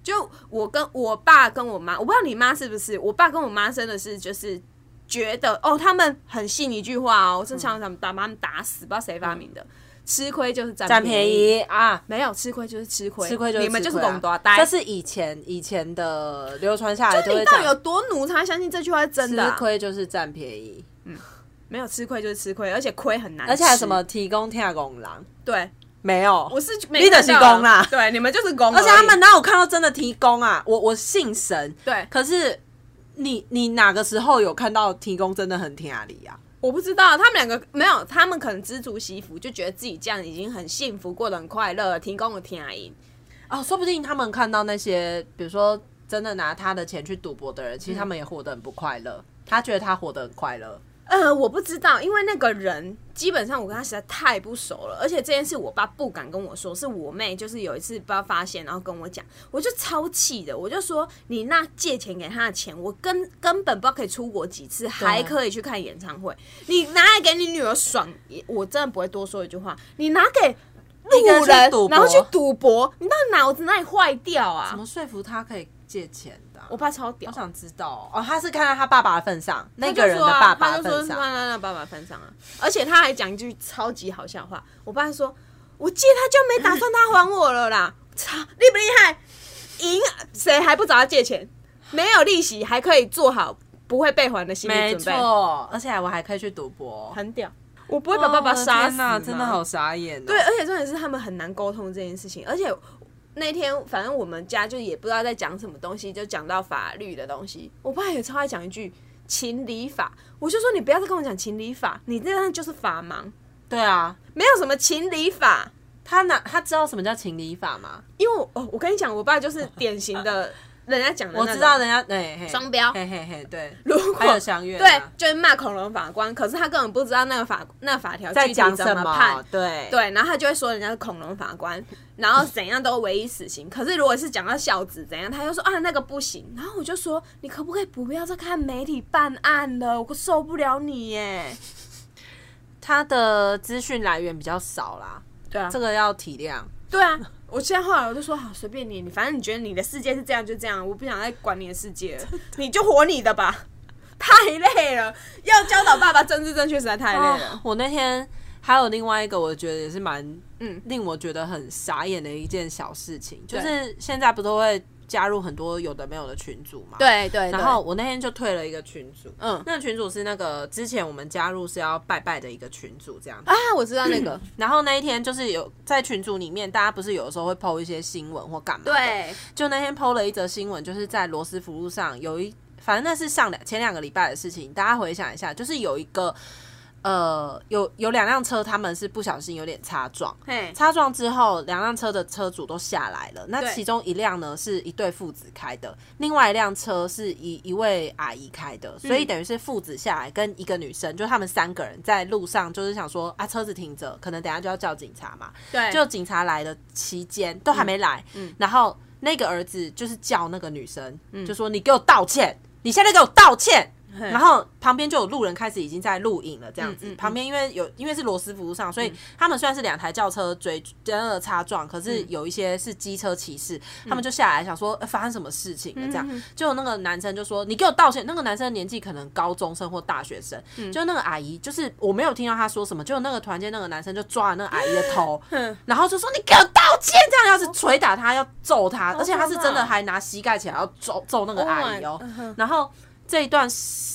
就我跟我爸跟我妈，我不知道你妈是不是，我爸跟我妈真的是就是觉得哦，他们很信一句话哦，是想他们打把他们打死，不知道谁发明的，吃亏就是占占便宜。啊，没有吃亏就是吃亏，吃亏就是你们就是吃亏啊。拱多呆，这是以前以前的流传下来就你到底有多奴才相信这句话是真的、吃啊？亏就是占便宜，嗯没有吃亏就是吃亏，而且亏很难，而且什么提供天下公狼对，没有，我是你的是没看到啊。公啦对，你们就是公，而且他们哪有看到真的提供啊？我我信神，对，可是你你哪个时候有看到提供真的很天啊里啊？我不知道他们两个没有，他们可能知足惜福，就觉得自己这样已经很幸福，过得很快乐，提供了天赢。哦，说不定他们看到那些，比如说真的拿他的钱去赌博的人，其实他们也活得很不快乐。他觉得他活得很快乐，呃，我不知道，因为那个人基本上我跟他实在太不熟了，而且这件事我爸不敢跟我说，是我妹就是有一次不知道发现，然后跟我讲，我就超气的，我就说你那借钱给他的钱，我根根本不知道可以出国几次，还可以去看演唱会，你拿来给你女儿爽，我真的不会多说一句话，你拿给。路人然后去赌博，你到底脑子哪里坏掉啊怎？么说服他可以借钱的啊、我爸超屌我，想知道哦，他是看在他爸爸的份上，那个人的爸爸的他就说份上，是放在那爸爸份上啊，而且他还讲一句超级好笑话。我爸说：“我借他就没打算他还我了啦，操，厉不厉害？赢谁还不找他借钱？没有利息，还可以做好不会被还的心理准备，错，而且我还可以去赌博，很屌。我不会把爸爸杀死呐，吗真的好傻眼、哦。对，而且重点是他们很难沟通这件事情，而且那天反正我们家就也不知道在讲什么东西，就讲到法律的东西。我爸也超爱讲一句情理法，我就说你不要再跟我讲情理法，你这样就是法盲，对啊，没有什么情理法。他哪他知道什么叫情理法吗？因为我哦，我跟你讲，我爸就是典型的人家讲的我知道人家对嘿双标嘿嘿嘿，对，如还有果相约对，就是骂恐龙法官，可是他根本不知道那个法那个法条在讲什怎么判么？。对对，然后他就会说人家是恐龙法官，然后怎样都唯一死刑。可是如果是讲到孝子怎样，他又说啊那个不行。然后我就说你可不可以不要再看媒体办案了，我受不了你耶。他的资讯来源比较少啦，对啊这个要体谅。对啊，我现在后来我就说好随便你，你反正你觉得你的世界是这样就这样，我不想再管你的世界了，你就活你的吧。太累了，要教导爸爸政治正确实在太累了。啊我那天还有另外一个，我觉得也是蛮嗯令我觉得很傻眼的一件小事情，就是现在不都会加入很多有的没有的群组嘛？。对对，然后我那天就退了一个群组，嗯那个群组是那个之前我们加入是要拜拜的一个群组这样。啊，我知道那个，然后那一天就是有在群组里面，大家不是有的时候会 PO 一些新闻或干嘛？，对，就那天 PO 了一则新闻，就是在罗斯福路上有一，反正那是上两前两个礼拜的事情，大家回想一下，就是有一个呃，有有两辆车，他们是不小心有点擦撞，嘿，擦撞之后，两辆车的车主都下来了。那其中一辆呢是一对父子开的，另外一辆车是一一位阿姨开的，所嗯以等于是父子下来跟一个女生，就他们三个人在路上，就是想说啊，车子停着，可能等下就要叫警察嘛。对，就警察来的期间都还没来，然后那个儿子就是叫那个女生，就说你给我道歉，你现在给我道歉。然后旁边就有路人开始已经在录影了，这样子。嗯嗯嗯。旁边因为有因为是罗斯福路上，所以他们虽然是两台轿车追真的擦撞，可是有一些是机车骑士，他们就下来想说、呃发生什么事情了这样。就那个男生就说你给我道歉。那个男生的年纪可能高中生或大学生，就那个阿姨就是我没有听到他说什么，就那个团建那个男生就抓了那个阿姨的头，然后就说你给我道歉，这样要是捶打他要揍他，而且他是真的还拿膝盖起来要揍揍那个阿姨哦。Oh。然后这一段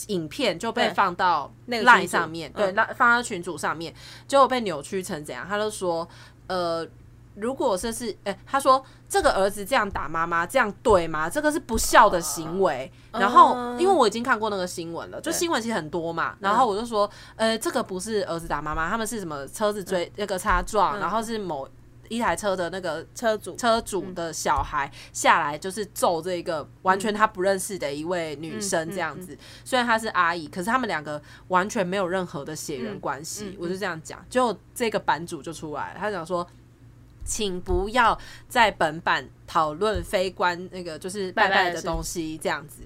影片就被放到那个 Line 群上面，嗯对，拉放到群组上面，结果被扭曲成怎样？他就说，呃。如果这是，哎、他说这个儿子这样打妈妈，这样对吗？这个是不孝的行为。然后，因为我已经看过那个新闻了，就新闻其实很多嘛。然后我就说，呃，这个不是儿子打妈妈，他们是什么车子追那个擦撞，然后是某一台车的那个车主车主的小孩下来，就是揍这个完全他不认识的一位女生这样子。虽然她是阿姨，可是他们两个完全没有任何的血缘关系。我就这样讲，就这个版主就出来了，他讲说。请不要在本版讨论非关那个就是拜拜的东西这样子。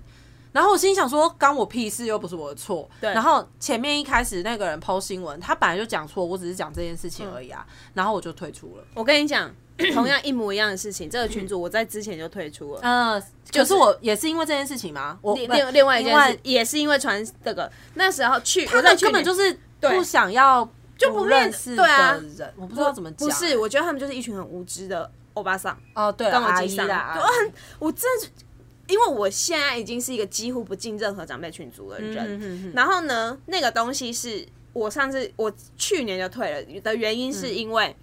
然后我心里想说，干我屁事，又不是我的错。对然后前面一开始那个人抛新闻，他本来就讲错，我只是讲这件事情而已啊。然后我就退出了。我跟你讲，同样一模一样的事情，这个群主我在之前就退出了。嗯，就是我也是因为这件事情吗？我另另另外一件事也是因为传这个，那时候去他们根本就是不想要就不认认识对啊的人，我不知道怎么讲。不是，我觉得他们就是一群很无知的欧巴桑，哦，对了，跟我阿姨啦，我很我真的是，因为我现在已经是一个几乎不进任何长辈群组的人，然后呢，那个东西是我上次我去年就退了的原因，是因为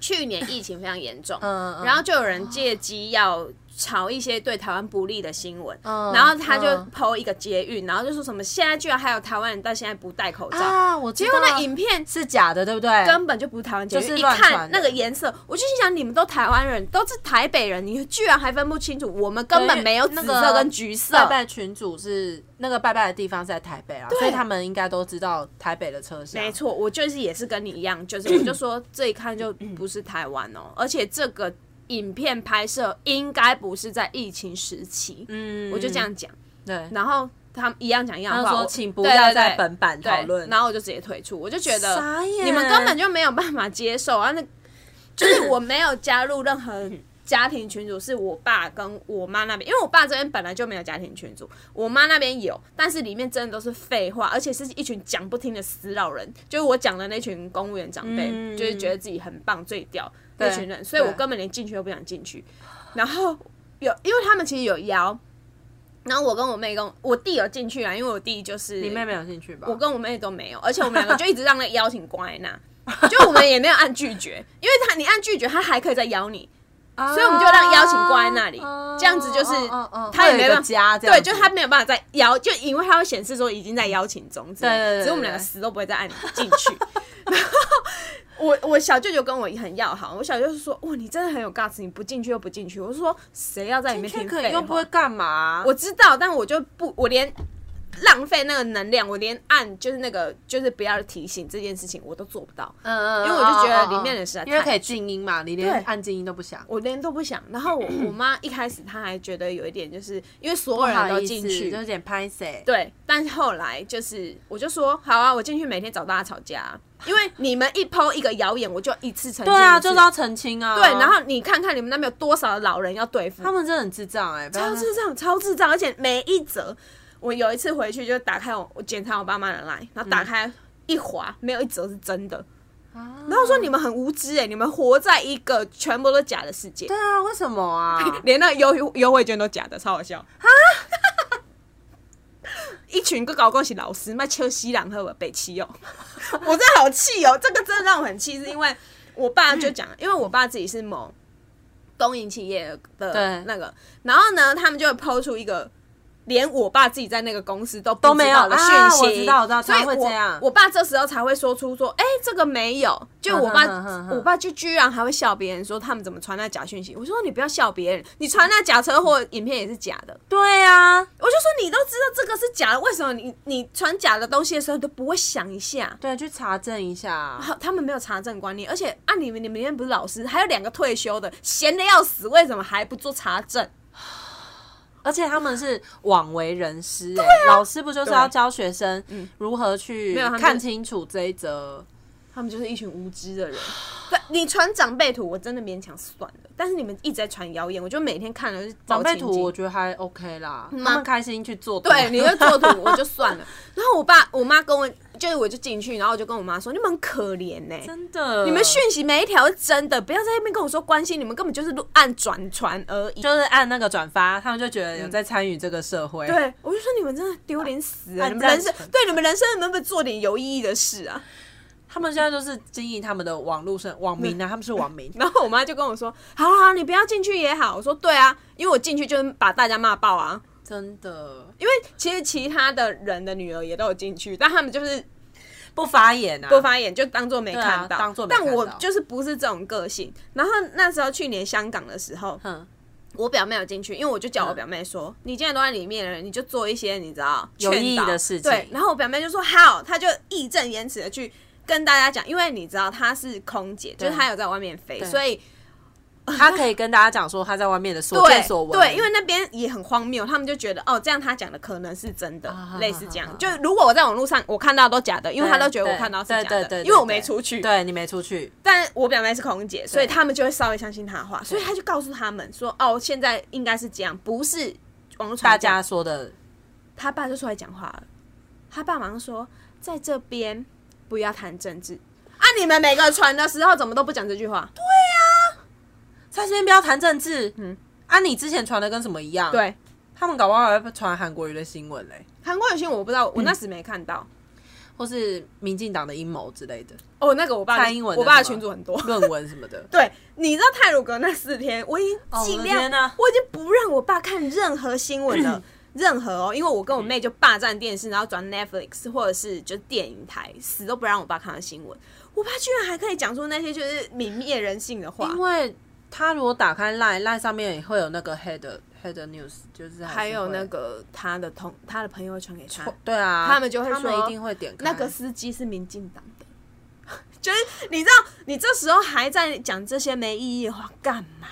去年疫情非常严重，然后就有人借机要炒一些对台湾不利的新闻，嗯然后他就嗯抛一个捷运，然后就说什么现在居然还有台湾人到现在不戴口罩，啊，我结结果那影片是假的，对不对？根本就不是台湾捷运，就是一看那个颜色，我就心想你们都台湾人，都是台北人，你居然还分不清楚，我们根本没有紫那个色跟橘色。拜拜群主是那个拜拜的地方是在台北啊，所以他们应该都知道台北的车厢。没错，我就是也是跟你一样，就是我就说这一看就不是台湾哦，而且这个影片拍摄应该不是在疫情时期，嗯。我就这样讲，对。然后他们一样讲一样的话，说请不要在本版讨论，然后我就直接退出，我就觉得你们根本就没有办法接受啊！那就是我没有加入任何家庭群组，是我爸跟我妈那边，因为我爸这边本来就没有家庭群组，我妈那边有，但是里面真的都是废话，而且是一群讲不听的死老人，就是我讲的那群公务员长辈，嗯。就是觉得自己很棒最屌那群人，所以我根本连进去都不想进去。然后有，因为他们其实有邀。然后我跟我妹跟我弟有进去啊，因为我弟就是你妹妹有进去吧？我跟我妹都没有，而且我们两个 就一直让那个邀请挂在那，就我们也没有按拒绝，因为他你按拒绝，他还可以再邀你，所以我们就让邀请挂在那里，这样子就是他也没办法加，对，就他没有办法再邀，就因为他会显示说已经在邀请中，对对对，只是我们两个死都不会再按进去。然 后我我小舅舅跟我很要好，我小舅舅说哇，你真的很有 guts，你不进去又不进去。我说谁要在里面听废又不会干嘛？我知道，但我就不，我连。浪费那个能量，我连按就是那个就是不要提醒这件事情我都做不到，嗯嗯，因为我就觉得里面的实在因为可以静音嘛，你连按静音都不想，我连都不想。然后我我妈一开始她还觉得有一点，就是因为所有人都进去，就有点拍摄，对。但是后来就是我就说好啊，我进去每天找大家吵架，因为你们一抛一个谣言，我就一次澄清，对啊，就是要澄清啊。对，然后你看看你们那边有多少的老人要对付，他们真的很智障哎，超智障，超智障，而且每一则。我有一次回去就打开我我检查我爸妈的 line，然后打开一划，没有一则是真的。然后说你们很无知哎，你们活在一个全部都假的世界。对啊，为什么啊？连那优优惠券都假的，超好笑啊！一群个高高起老师卖秋西兰和我北七哦，我真的好气哦！这个真的让我很气，是因为我爸就讲，因为我爸自己是某公营企业的那个，然后呢，他们就会抛出一个。连我爸自己在那个公司都都没有的讯息，我知道，我知道，所以会这样。我爸这时候才会说出说：“哎，这个没有。”就我爸，我爸就居然还会笑别人说他们怎么传那假讯息。我说：“你不要笑别人，你传那假车祸影片也是假的。”对啊，我就说你都知道这个是假的，为什么你你传假的东西的时候都不会想一下？对，去查证一下。他们没有查证观念，而且按你们你们那边不是老师，还有两个退休的，闲的要死，为什么还不做查证？而且他们是枉为人师，哎，老师不就是要教学生如何去看清楚这一则？他们就是一群无知的人。你传长辈图，我真的勉强算了。但是你们一直在传谣言，我就每天看了长辈图，我觉得还 OK 啦，他们开心去做。对，你会做图，我就算了。然后我爸我妈跟我，就是我就进去，然后我就跟我妈说：“你们很可怜呢，真的，你们讯息每一条是真的，不要在那边跟我说关心，你们根本就是按转传而已，就是按那个转发，他们就觉得有在参与这个社会。对，我就说你们真的丢脸死了，你们人生对你们人生能不能做点有意义的事啊？”他们现在就是经营他们的网络生网民啊，他们是网民。然后我妈就跟我说：“好好，你不要进去也好。”我说：“对啊，因为我进去就是把大家骂爆啊，真的。因为其实其他的人的女儿也都有进去，但他们就是不发言啊，不发言就当做没看到，当做。但我就是不是这种个性。然后那时候去年香港的时候，我表妹有进去，因为我就叫我表妹说：“你既然都在里面了，你就做一些你知道有意义的事情。”对。然后我表妹就说：“好。”她就义正言辞的去。跟大家讲，因为你知道她是空姐，就是她有在外面飞，所以 她可以跟大家讲说他在外面的所见所闻。对，因为那边也很荒谬，他们就觉得哦，这样他讲的可能是真的，类似这样。就如果我在网络上我看到都假的，因为他都觉得我看到是假的，因为我没出去，对你没出去。但我表妹是空姐，所以他们就会稍微相信他的话，所以他就告诉他们说哦，现在应该是这样，不是网络大家说的。他爸就出来讲话了，他爸马上说在这边。不要谈政治啊！你们每个传的时候怎么都不讲这句话？对呀，在这边不要谈政治。嗯，啊，你之前传的跟什么一样？对，他们搞不好还传韩国语的新闻嘞。韩国语新闻我不知道，我那时没看到，或是民进党的阴谋之类的。哦，那个我爸蔡英文，我爸的群主很多论文什么的。对，你知道泰鲁格那四天，我已经尽量，我已经不让我爸看任何新闻了。任何哦，因为我跟我妹就霸占电视，然后转 Netflix 或者是就电影台，死都不让我爸看到新闻。我爸居然还可以讲出那些就是泯灭人性的话。因为他如果打开 Line Line 上面也会有那个 Head Head News，就是还有那个他的同他的朋友传给他，对啊，他们就会他们一定会点那个司机是民进党的，就是你知道，你这时候还在讲这些没意义的话干嘛？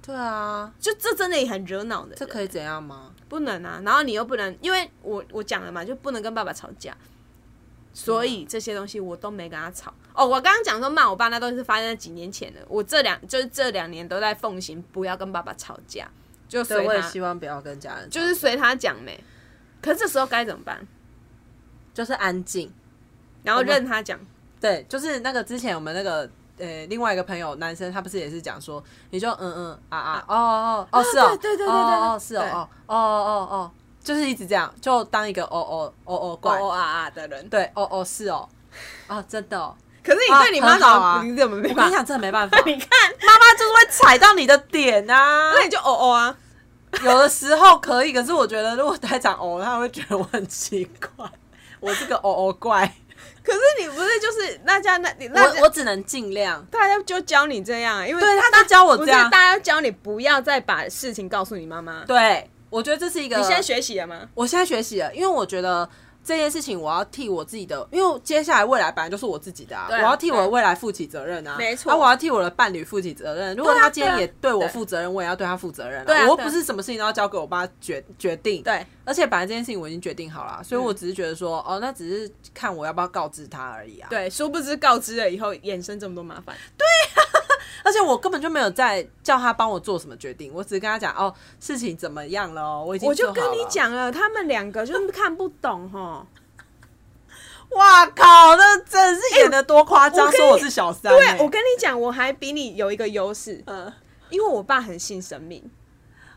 对啊，就这真的也很惹恼的。这可以怎样吗？不能啊，然后你又不能，因为我我讲了嘛，就不能跟爸爸吵架，所以这些东西我都没跟他吵。哦，我刚刚讲说骂我爸，那都是发生在几年前的。我这两就是这两年都在奉行不要跟爸爸吵架，就随我也希望不要跟家人，就是随他讲没。可是这时候该怎么办？就是安静，然后任他讲。对，就是那个之前我们那个。呃，另外一个朋友，男生，他不是也是讲说，你就嗯嗯啊啊，哦哦哦，是哦，对对对对，哦是哦哦哦哦哦，就是一直这样，就当一个哦哦哦哦怪哦啊啊的人，对，哦哦是哦，哦真的，可是你对你妈怎么、很好啊你怎么没办法？我跟你讲，真的没办法，你看，妈妈就是会踩到你的点啊。那你就哦哦啊，有的时候可以，可是我觉得如果太常哦，他会觉得我很奇怪，我是个哦哦怪。可是你不是就是大家那你那我我只能尽量。大家就教你这样，因为对，他就教我这样。大家教你不要再把事情告诉你妈妈。对，我觉得这是一个。你现在学习了吗？我现在学习了，因为我觉得这件事情我要替我自己的，因为接下来未来本来就是我自己的啊，啊我要替我的未来负起责任啊，没错啊，我要替我的伴侣负起责任。如果他今天也对我对负责任，我也要对他负责任啊。对我不是什么事情都要交给我爸决决定。对，而且本来这件事情我已经决定好了，所以我嗯只是觉得说，哦，那只是看我要不要告知他而已啊。对，殊不知告知了以后衍生这么多麻烦。而且我根本就没有在叫他帮我做什么决定，我只是跟他讲，哦，事情怎么样了哦，我已经我就跟你讲了，他们两个就是看不懂哈。哇靠，那真是演的多夸张，说我是小三、对，欸，我跟你讲，我还比你有一个优势，嗯。因为我爸很信神明，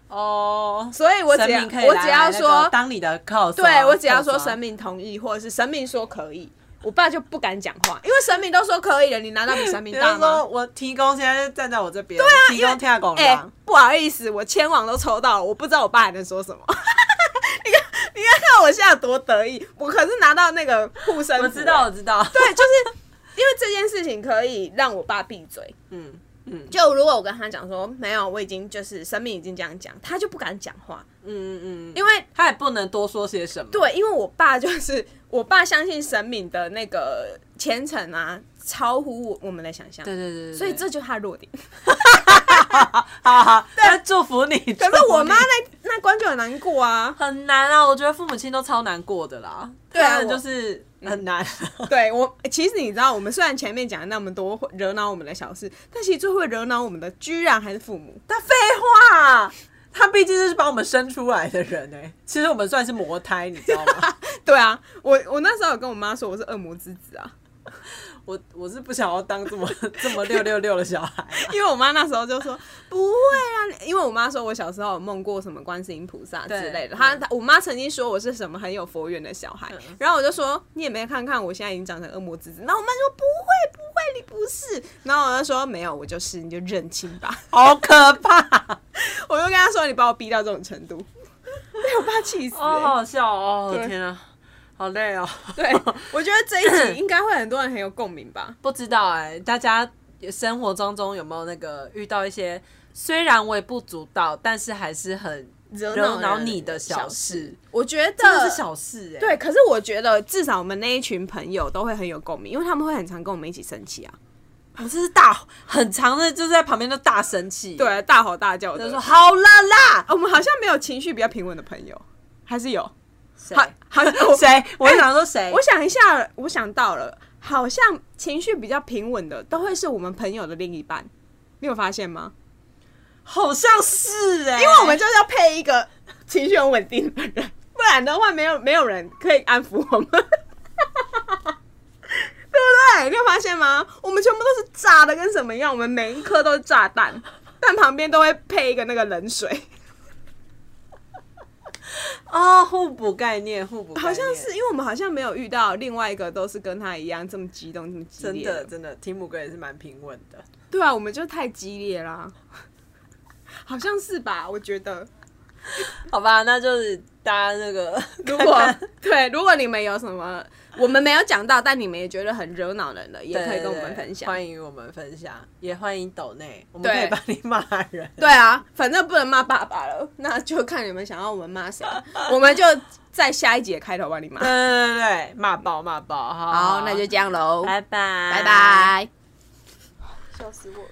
哦，所以我只要我只要说，当你的 cos，对我只要说神神明同意，或者是神明说可以，我爸就不敢讲话，因为神明都说可以了，你难道比神明比大吗？我提供现在就站在我这边，对啊，提供跳下拱哎、狼，不好意思，我千网都抽到了，我不知道我爸还能说什么。你看，你看看我现在有多得意，我可是拿到那个护身符，我知道，我知道，对，就是因为这件事情可以让我爸闭嘴。嗯嗯。就如果我跟他讲说没有，我已经就是神明已经这样讲，他就不敢讲话，嗯嗯嗯，因为他也不能多说些什么，对，因为我爸就是我爸相信神明的那个虔诚啊，超乎我我们的想象，对对对对，所以这就是他弱点。好好，祝福你。可是我妈那那关就很难过啊，很难啊，我觉得父母亲都超难过的啦，对啊就是很难，对我，其实你知道，我们虽然前面讲了那么多会惹恼我们的小事，但其实最会惹恼我们的，居然还是父母。他废话。他毕竟就是把我们生出来的人哎、其实我们算是魔胎，你知道吗？对啊，我我那时候有跟我妈说我是恶魔之子啊，我我是不想要当这么 这么六六六的小孩、啊，因为我妈那时候就说不会啊，因为我妈说我小时候有梦过什么观世音菩萨之类的，她她我妈曾经说我是什么很有佛缘的小孩，然后我就说你也没看看我现在已经长成恶魔之子，然后我妈说不会不会你不是，然后我就说没有我就是，你就认清吧，好可怕！我就跟她说你把我逼到这种程度，被我爸气死、好好笑哦！对。天啊，好累哦。对，我觉得这一集应该会很多人很有共鸣吧。不知道哎、大家生活当中有没有那个遇到一些虽然微不足道，但是还是很惹惹恼你的小小事？我觉得真的是小事哎、对，可是我觉得至少我们那一群朋友都会很有共鸣，因为他们会很常跟我们一起生气啊，我这是大很长的，就在旁边就大生气。，对，大吼大叫的。就说好了啦，我们好像没有情绪比较平稳的朋友，还是有？谁好，好，谁？我想说谁？我想一下，我想到了，好像情绪比较平稳的都会是我们朋友的另一半，你有发现吗？好像是哎、因为我们就是要配一个情绪很稳定的人，不然的话，没有没有人可以安抚我们，对不对？你有发现吗？我们全部都是炸的跟什么一样，我们每一颗都是炸弹，但旁边都会配一个那个冷水，哦，互补概念，互补好像是因为我们好像没有遇到另外一个都是跟他一样这么激动、这么激烈真的真的，提姆哥也是蛮平稳的。对啊，我们就太激烈啦，好像是吧？我觉得。好吧，那就是大家那个，如果对，如果你们有什么我们没有讲到但你们也觉得很惹闹人的也可以跟我们分享。欢迎我们分享也欢迎抖内我们可以帮你骂人。对啊反正不能骂爸爸了那就看你们想要我们骂谁。我们就在下一节开头帮你骂。对骂爆骂爆好那就这样喽。拜拜。拜拜。笑死我了。